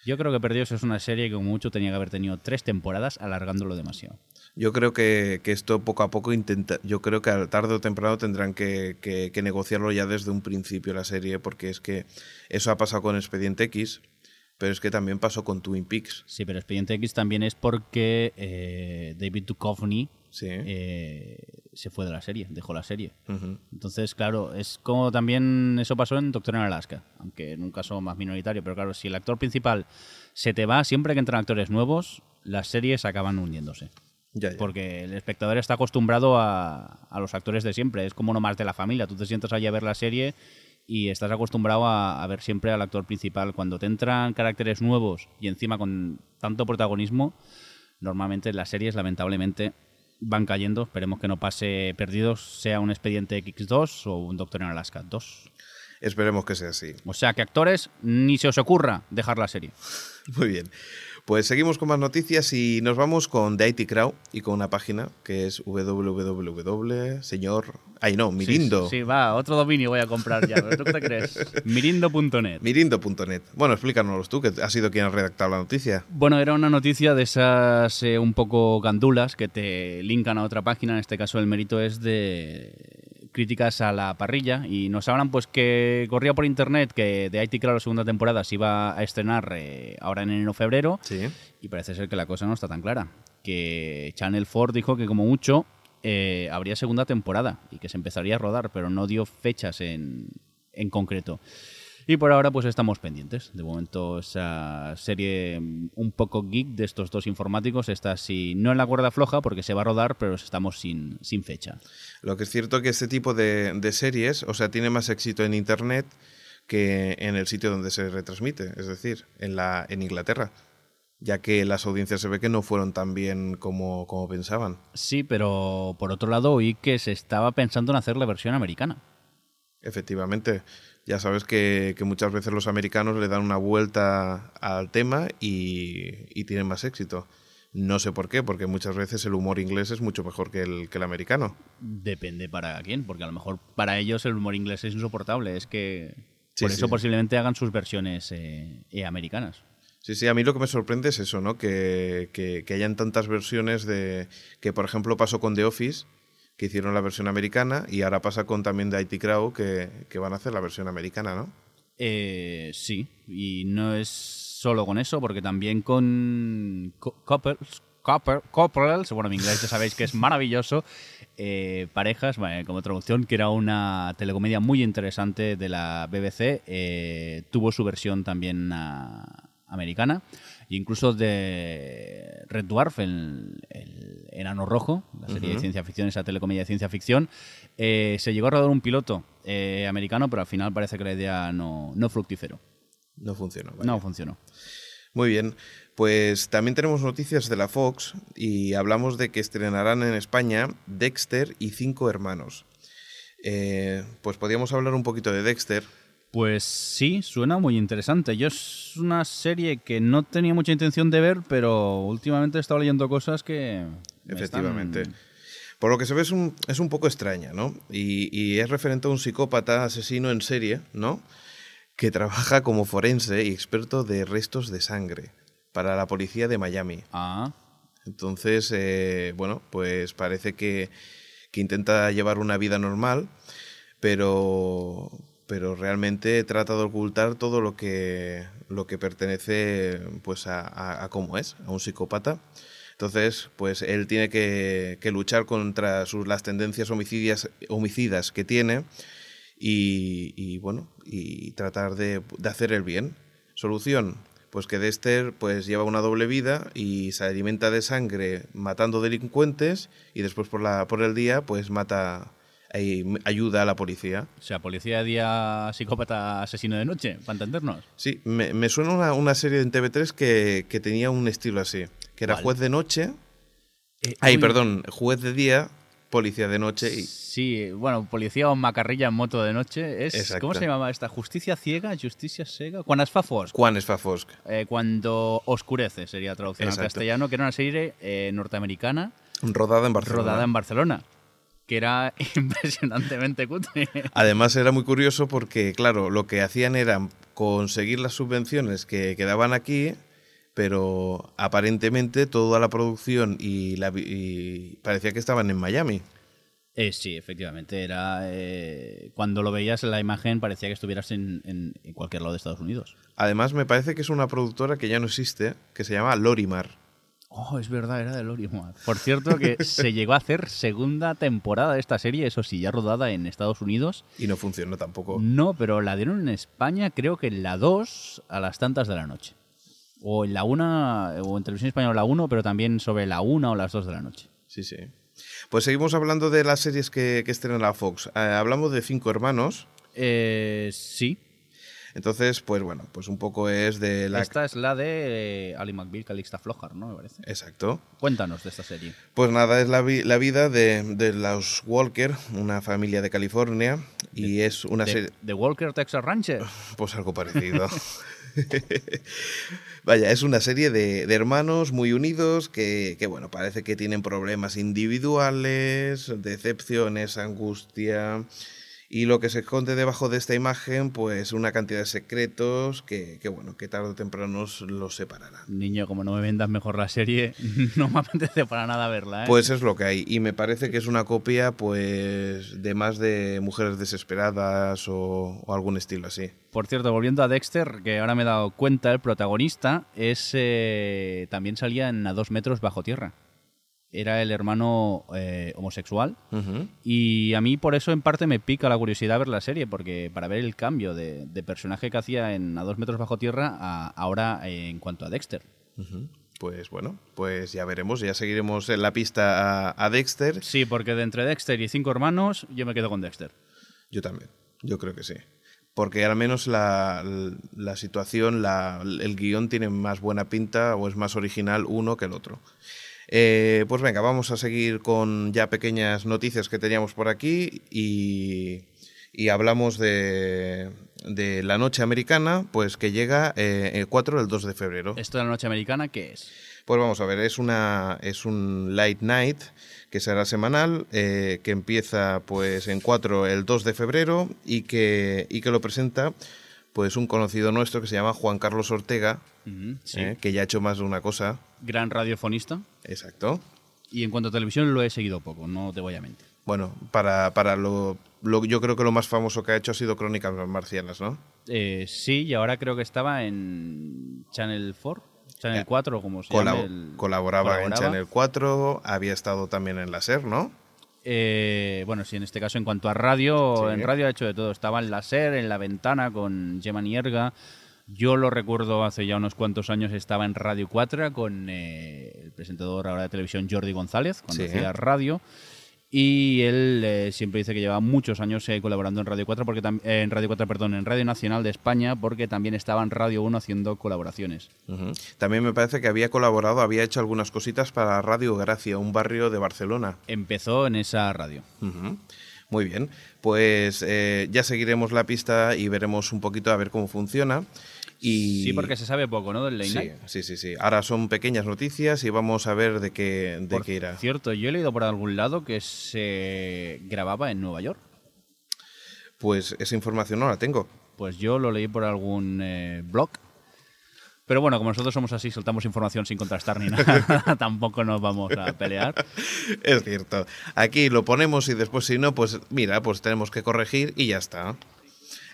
Yo creo que Perdidos es una serie que como mucho tenía que haber tenido tres temporadas alargándolo demasiado. Yo creo que, que esto poco a poco intenta. Yo creo que tarde o temprano tendrán que, que- que negociarlo ya desde un principio la serie, porque es que eso ha pasado con Expediente X, pero es que también pasó con Twin Peaks. Sí, pero Expediente X también es porque eh, David Duchovny Sí. eh, se fue de la serie, dejó la serie. Entonces, claro, es como también eso pasó en Doctor en Alaska, aunque en un caso más minoritario, pero claro, si el actor principal se te va, siempre que entran actores nuevos, las series acaban hundiéndose. Ya, ya. Porque el espectador está acostumbrado a, a los actores de siempre, es como uno más de la familia. Tú te sientas allí a ver la serie y estás acostumbrado a, a ver siempre al actor principal. Cuando te entran caracteres nuevos y encima con tanto protagonismo, normalmente las series lamentablemente van cayendo. Esperemos que no pase perdidos, sea un expediente X2 o un Doctor en Alaska 2. Esperemos que sea así. O sea que actores, ni se os ocurra dejar la serie. Muy bien. Pues seguimos con más noticias y nos vamos con The IT Crowd y con una página que es www. Señor. Ay, no, Mirindo. Sí, sí, va, otro dominio voy a comprar ya. ¿Pero tú qué te crees? Mirindo.net. Mirindo.net. Bueno, explícanos tú, que has sido quien ha redactado la noticia. Bueno, era una noticia de esas eh, un poco gandulas que te linkan a otra página. En este caso, el mérito es de críticas a la parrilla y nos hablan pues que corría por internet que de IT Crowd la segunda temporada se iba a estrenar eh, ahora en enero-febrero Sí. y parece ser que la cosa no está tan clara. Que Channel 4 dijo que como mucho eh, habría segunda temporada y que se empezaría a rodar, pero no dio fechas en, en concreto. Y por ahora pues estamos pendientes. De momento esa serie mm, un poco geek de estos dos informáticos está así, no en la cuerda floja porque se va a rodar, pero estamos sin, sin fecha. Lo que es cierto que este tipo de, de series, o sea, tiene más éxito en Internet que en el sitio donde se retransmite, es decir, en, la, en Inglaterra, ya que las audiencias se ve que no fueron tan bien como, como pensaban. Sí, pero por otro lado oí que se estaba pensando en hacer la versión americana. Efectivamente, ya sabes que, que muchas veces los americanos le dan una vuelta al tema y, y tienen más éxito. No sé por qué, porque muchas veces el humor inglés es mucho mejor que el, que el americano. Depende para quién, porque a lo mejor para ellos el humor inglés es insoportable. Es que Sí, por sí. eso posiblemente hagan sus versiones eh, eh, americanas. Sí, sí, a mí lo que me sorprende es eso, ¿no? Que, que, que hayan tantas versiones de... Que, por ejemplo, pasó con The Office, que hicieron la versión americana, y ahora pasa con también de IT Crowd, que, que van a hacer la versión americana, ¿no? Eh, sí, y no es solo con eso, porque también con Co- Couples, Couple- Couples, bueno, en inglés ya sabéis que es maravilloso, eh, parejas, bueno, como traducción, que era una telecomedia muy interesante de la BBC, eh, tuvo su versión también ah, americana, incluso de Red Dwarf, el, el enano rojo, la serie de ciencia ficción, esa telecomedia de ciencia ficción, eh, se llegó a rodar un piloto eh, americano, pero al final parece que la idea no, no fructíferó. No funcionó. vaya. No funcionó. Muy bien, pues también tenemos noticias de la Fox y hablamos de que estrenarán en España Dexter y Cinco Hermanos. Eh, pues podríamos hablar un poquito de Dexter. Pues sí, suena muy interesante. Yo es una serie que no tenía mucha intención de ver, pero últimamente he estado leyendo cosas que... me Efectivamente. están- Por lo que se ve es un, es un poco extraña, ¿no? Y, y es referente a un psicópata asesino en serie, ¿no? Que trabaja como forense y experto de restos de sangre para la policía de Miami. Ah, Entonces, eh, bueno, pues parece que, que intenta llevar una vida normal, pero, pero realmente trata de ocultar todo lo que, lo que pertenece pues a, cómo es, a un psicópata. Entonces, pues él tiene que, luchar contra sus, las tendencias homicidas que tiene y, y, bueno, y tratar de, de hacer el bien. Solución, pues que Dexter pues lleva una doble vida y se alimenta de sangre matando delincuentes y después por la por el día pues mata y ayuda a la policía. o sea, policía de día, psicópata, asesino de noche, para entendernos. Sí, me, me suena una, una serie en TV3 que, que tenía un estilo así, que era juez de noche, Eh, ay, uy, perdón, juez de día, policía de noche y Sí, bueno, policía o macarrilla en moto de noche. Es, Exacto. ¿Cómo se llamaba esta? ¿Justicia ciega? ¿Justicia ciega? Cuando es fa fosc. Juan es Fafosc. Eh, cuando oscurece sería traducción al castellano, que era una serie eh, norteamericana Rodada en Barcelona. rodada en Barcelona, que era impresionantemente cutre. Además era muy curioso porque, claro, lo que hacían era conseguir las subvenciones que, que daban aquí, pero aparentemente toda la producción y, la, y parecía que estaban en Miami. Eh, sí, efectivamente, era eh, cuando lo veías en la imagen parecía que estuvieras en, en- en cualquier lado de Estados Unidos. Además me parece que es una productora que ya no existe, que se llama Lorimar. Oh, es verdad, era de Lorimar. Por cierto, que se llegó a hacer segunda temporada de esta serie, eso sí, ya rodada en Estados Unidos. Y no funcionó tampoco. No, pero la dieron en España, creo que en la 2 a las tantas de la noche. O en la 1, o en televisión española la 1, pero también sobre la 1 o las 2 de la noche. Sí, sí. Pues seguimos hablando de las series que, que estrena la Fox. Eh, hablamos de Cinco Hermanos. Eh, sí. Entonces, pues bueno, pues un poco es de la... Esta es la de eh, Ali McBeal, Calixta Flojar, ¿no? Me parece. Exacto. Cuéntanos de esta serie. Pues nada, es la, vi- la vida de, de los Walker, una familia de California, y es una serie... De, de Walker Texas Rancher. Pues algo parecido. Vaya, es una serie de, de hermanos muy unidos que, que, bueno, parece que tienen problemas individuales, decepciones, angustia Y lo que se esconde debajo de esta imagen, pues una cantidad de secretos que, que bueno, que tarde o temprano nos los separarán. Niño, como no me vendas mejor la serie, no me apetece para nada verla. ¿eh? Pues es lo que hay. Y me parece que es una copia, pues, de más de Mujeres Desesperadas o, o algún estilo así. Por cierto, volviendo a Dexter, que ahora me he dado cuenta, el protagonista es eh, también salía en A dos metros bajo tierra. Era el hermano eh, homosexual. Y a mí por eso en parte me pica la curiosidad ver la serie, porque para ver el cambio de, de personaje que hacía en A dos metros bajo tierra a ahora eh, en cuanto a Dexter. Pues bueno, pues ya veremos, ya seguiremos en la pista a, a Dexter. Sí, porque de entre Dexter y cinco hermanos, yo me quedo con Dexter. Yo también, yo creo que sí. Porque al menos la, la situación, la- el guion tiene más buena pinta o es más original uno que el otro. Eh, pues venga, vamos a seguir con ya pequeñas noticias que teníamos por aquí y, y hablamos de, de la noche americana, pues que llega eh, el 4 el 2 de febrero. ¿Esto de la noche americana qué es? Pues vamos a ver, es una es un light night que será semanal, eh, que empieza pues en 4 el 2 de febrero y que, y que lo presenta pues un conocido nuestro que se llama Juan Carlos Ortega, sí. eh, que ya ha hecho más de una cosa. Gran radiofonista. Exacto. Y en cuanto a televisión lo he seguido poco, no te voy a mentir. Bueno, para, para lo, lo- yo creo que lo más famoso que ha hecho ha sido Crónicas Marcianas, ¿no? Eh, sí, y ahora creo que estaba en Channel 4, Channel Eh, 4, como se Colab- llama. el- colaboraba, en. Channel 4, había estado también en la SER, ¿no? Eh, bueno, sí, en este caso en cuanto a radio, Sí. en radio ha hecho de todo. Estaba en la SER, en la ventana con Gemma Nierga. Yo lo recuerdo hace ya unos cuantos años, estaba en Radio 4 con eh, el presentador ahora de televisión Jordi González, cuando Sí. hacía radio. Y él eh, siempre dice que lleva muchos años eh, colaborando en Radio 4, porque en Radio 4, perdón, en Radio Nacional de España, porque también estaba en Radio 1 haciendo colaboraciones. También me parece que había colaborado, había hecho algunas cositas para Radio Gracia, un barrio de Barcelona. Empezó en esa radio. Muy bien, pues eh, ya seguiremos la pista y veremos un poquito a ver cómo funciona. Y... Sí, porque se sabe poco, ¿no? Del late Sí, night. sí, sí, sí. Ahora son pequeñas noticias y vamos a ver de qué, de Por qué irá. cierto, yo he leído por algún lado que se grababa en Nueva York. Pues esa información no la tengo. Pues yo lo leí por algún eh, blog. Pero bueno, como nosotros somos así, soltamos información sin contrastar ni nada, tampoco nos vamos a pelear. Es cierto. Aquí lo ponemos y después si no, pues mira, pues tenemos que corregir y ya está.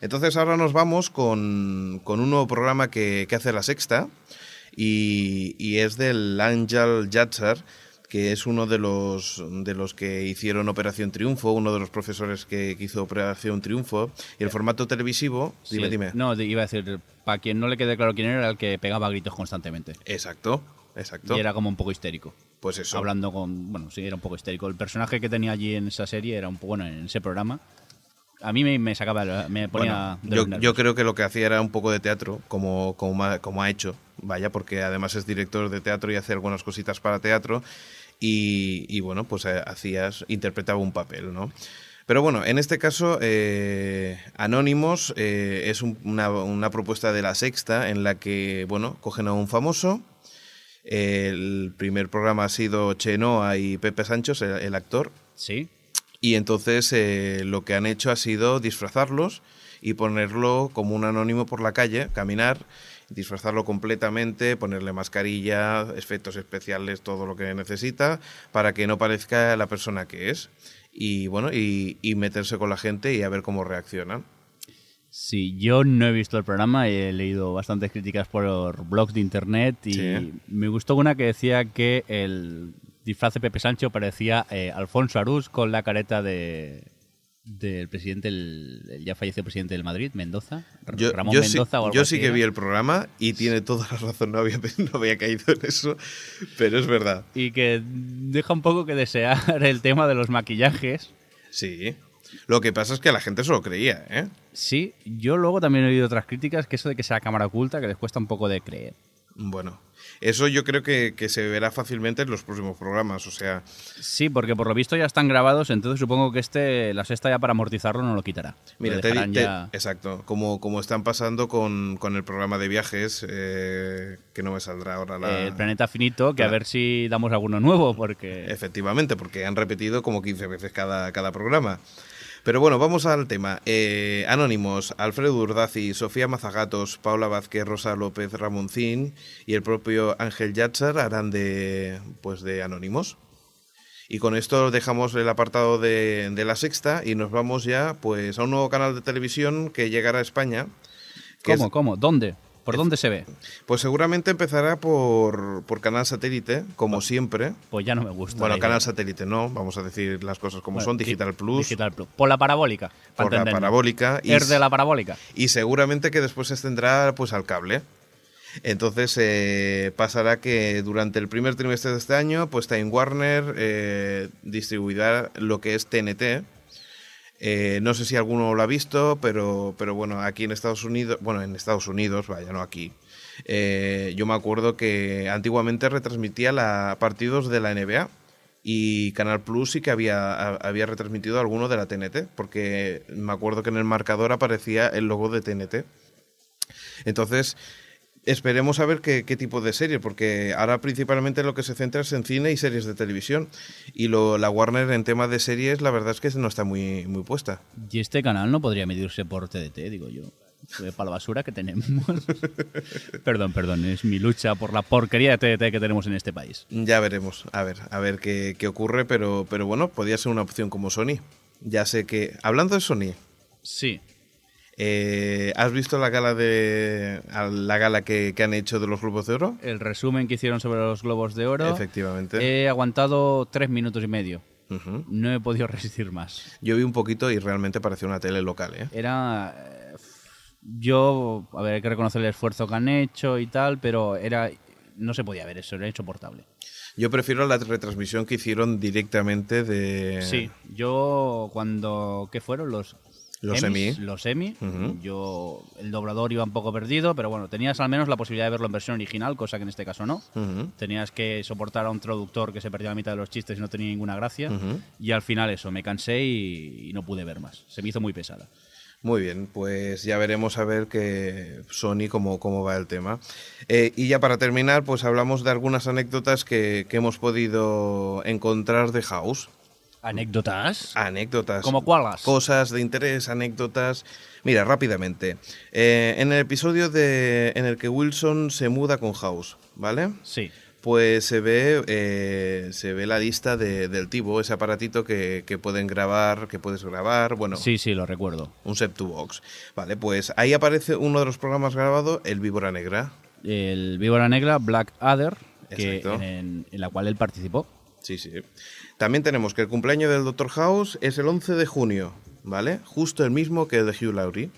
Entonces ahora nos vamos con, con un nuevo programa que, que hace la sexta y, y es del Ángel Yatzer, que es uno de los, de los que hicieron Operación Triunfo, uno de los profesores que, que hizo Operación Triunfo. Y el formato televisivo, dime, Sí, dime. No, iba a decir, para quien no le quede claro quién era, era el que pegaba gritos constantemente. Exacto, exacto. Y era como un poco histérico. Pues eso. Hablando con. Bueno, sí, era un poco histérico. El personaje que tenía allí en esa serie era un poco. Bueno, en ese programa. A mí me, me sacaba. Me ponía. Bueno, yo, creo que lo que hacía era un poco de teatro, como, como, ha, como ha hecho, vaya, porque además es director de teatro y hace algunas cositas para teatro. Y, y bueno, pues eh, hacías, interpretaba un papel, ¿no? Pero bueno, en este caso, eh, Anónimos eh, es un- una, una propuesta de la sexta en la que, bueno, cogen a un famoso. El primer programa ha sido Chenoa y Pepe Sanchos, el- el actor. Sí. Y entonces eh, lo que han hecho ha sido disfrazarlos y ponerlo como un anónimo por la calle, caminar, disfrazarlo completamente, ponerle mascarilla, efectos especiales, todo lo que necesita, para que no parezca la persona que es. Y bueno, y, y meterse con la gente y a ver cómo reaccionan. Sí, yo no he visto el programa, he leído bastantes críticas por blogs de internet y Sí. me gustó una que decía que el disfraz de Pepe Sancho parecía eh, Alfonso Arús con la careta de del presidente, el, el ya fallecido presidente del Madrid, Mendoza, Yo, Ramón yo sí, Mendoza o algo yo así sí que era. vi el programa y tiene toda la razón, no había, no había caído en eso, pero es verdad. Y que deja un poco que desear el tema de los maquillajes. Sí. Lo que pasa es que la gente se lo creía, ¿eh? Sí, yo luego también he oído otras críticas que eso de que sea cámara oculta, que les cuesta un poco de creer. Bueno, eso yo creo que, que se verá fácilmente en los próximos programas. O sea, Sí, porque por lo visto ya están grabados, entonces supongo que este, la sexta ya para amortizarlo no lo quitará. mira, Lo te, ya- exacto, como, como están pasando con, con el programa de viajes, eh, que no me saldrá ahora la... el planeta finito, que a ver si damos alguno nuevo, porque Efectivamente, porque han repetido como 15 veces cada, cada programa. Pero bueno, vamos al tema. Eh, Anónimos, Alfredo Urdazi, Sofía Mazagatos, Paula Vázquez, Rosa López Ramoncín y el propio Ángel Yatzar harán de, pues de Anónimos. Y con esto dejamos el apartado de, de la sexta y nos vamos ya pues a un nuevo canal de televisión que llegará a España. que ¿Cómo? es- ¿Cómo? ¿Dónde? ¿Por dónde se ve? pues seguramente empezará por, por canal satélite, como siempre. Pues ya no me gusta. Bueno, canal idea. satélite no, vamos a decir las cosas como Bueno, son, di- Digital Plus, Digital Plus. Por la parabólica. pa' por la parabólica. y Es de la parabólica. y seguramente que después se extenderá pues al cable. Entonces eh, pasará que durante el primer trimestre de este año, pues Time Warner eh, distribuirá lo que es TNT. Eh, no sé si alguno lo ha visto, pero, pero bueno, aquí en Estados Unidos, bueno, en Estados Unidos, vaya, no aquí. eh, yo me acuerdo que antiguamente retransmitía la, partidos de la NBA y Canal Plus sí que había, a- había retransmitido alguno de la TNT, porque me acuerdo que en el marcador aparecía el logo de TNT. Entonces, esperemos a ver qué, qué tipo de serie, porque ahora principalmente lo que se centra es en cine y series de televisión. Y lo, la Warner en tema de series, la verdad es que no está muy, muy puesta. Y este canal no podría medirse por TDT, digo yo. Para la basura que tenemos. perdón, perdón, es mi lucha por la porquería de TDT que tenemos en este país. Ya veremos, a ver, a ver qué, qué ocurre, pero, pero bueno, podría ser una opción como Sony. Ya sé que, hablando de Sony, Sí. Eh, ¿has visto la gala de la gala que, que han hecho de los Globos de Oro? El resumen que hicieron sobre los globos de oro. Efectivamente. He aguantado tres minutos y medio. No he podido resistir más. Yo vi un poquito y realmente pareció una tele local, ¿eh? Era. eh, Yo, a ver, hay que reconocer el esfuerzo que han hecho y tal, pero era. No se podía ver eso, era insoportable. Yo prefiero la retransmisión que hicieron directamente de... Sí, yo cuando. ¿Qué fueron? Los. Los Emmy. Los Emmy. Yo. El doblador iba un poco perdido, pero bueno, tenías al menos la posibilidad de verlo en versión original, cosa que en este caso no. Tenías que soportar a un traductor que se perdía la mitad de los chistes y no tenía ninguna gracia. Y al final eso, me cansé y, y no pude ver más. Se me hizo muy pesada. Muy bien, pues ya veremos a ver que Sony cómo, cómo va el tema. Eh, y ya para terminar, pues hablamos de algunas anécdotas que, que hemos podido encontrar de House. ¿Anécdotas? Anécdotas. ¿Como cuáles? Cosas de interés, anécdotas. Mira, rápidamente. Eh, en el episodio de, en el que Wilson se muda con House, ¿vale? Sí. Pues se ve, eh, se ve la lista de- del Tivo, ese aparatito que, que pueden grabar, que puedes grabar, bueno, Sí, sí, lo recuerdo. un set to box. Vale, pues ahí aparece uno de los programas grabados, el Víbora Negra. El Víbora Negra, Black Adder, que en, en la cual él participó. Sí, sí. También tenemos que el cumpleaños del Dr. House es el 11 de junio, ¿vale? Justo el mismo que el de Hugh Laurie.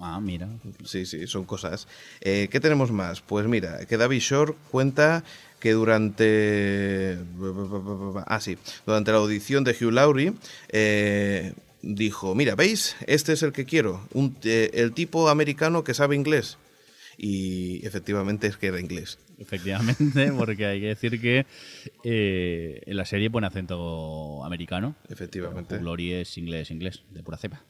Ah, mira. Sí, sí, son cosas. Eh, ¿Qué tenemos más? Pues mira, que David Shore cuenta que durante. Ah, sí. Durante la audición de Hugh Laurie. eh, dijo: Mira, ¿veis? Este es el que quiero. Un, eh, el tipo americano que sabe inglés. Y efectivamente es que era inglés. Efectivamente, porque hay que decir que eh, en la serie pone acento americano. Efectivamente. Laurie es inglés, inglés, de pura cepa.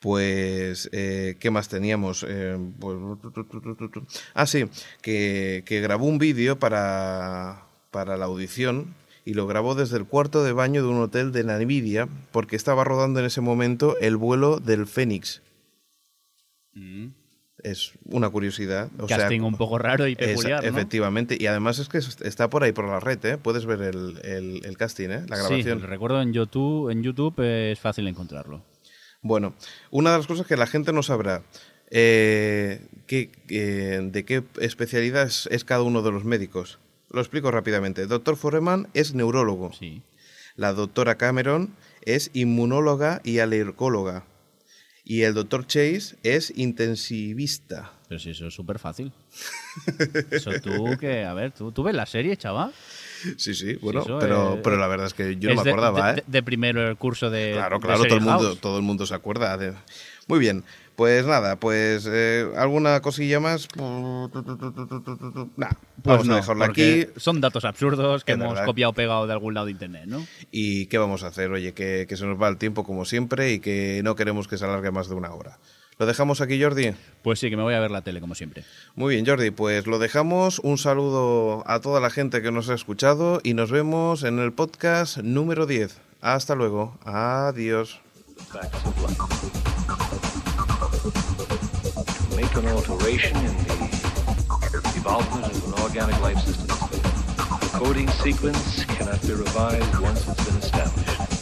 Pues, eh, ¿qué más teníamos? Eh, pues, ah, sí, que, que grabó un vídeo para, para la audición y lo grabó desde el cuarto de baño de un hotel de Nvidia porque estaba rodando en ese momento el vuelo del Fénix. Es una curiosidad. O sea, Casting un poco raro y peculiar, ¿no? Efectivamente, y además es que está por ahí por la red, ¿eh? Puedes ver el, el- el casting, ¿eh? La grabación. Sí, recuerdo en YouTube, en YouTube es fácil encontrarlo. Bueno, una de las cosas que la gente no sabrá, eh, ¿qué- qué- ¿de qué especialidad es, es cada uno de los médicos? Lo explico rápidamente. El doctor Foreman es neurólogo. Sí. La doctora Cameron es inmunóloga y alergóloga. Y el doctor Chase es intensivista. Pero si eso es súper fácil. Eso tú que, a ver, tú, tú ves la serie, chaval. Sí, sí, bueno, pero, es- pero la verdad es que yo Es no me de- acordaba, de, ¿eh? de- de primero el curso de. Claro, de claro, todo el, mundo, House. todo el mundo se acuerda. de- Muy bien, pues nada, pues eh, alguna cosilla más. Nah, Pues vamos no, a aquí. Son datos absurdos que hemos copiado o pegado de algún lado de internet, ¿no? ¿Y qué vamos a hacer? Oye, que, que se nos va el tiempo como siempre y que no queremos que se alargue más de una hora. ¿Lo dejamos aquí, Jordi? Pues sí, que me voy a ver la tele, como siempre. Muy bien, Jordi, pues lo dejamos. Un saludo a toda la gente que nos ha escuchado y nos vemos en el podcast número 10. Hasta luego. Adiós. An alteration in the evolvement of an organic life system, the coding sequence cannot be revised once it's been established.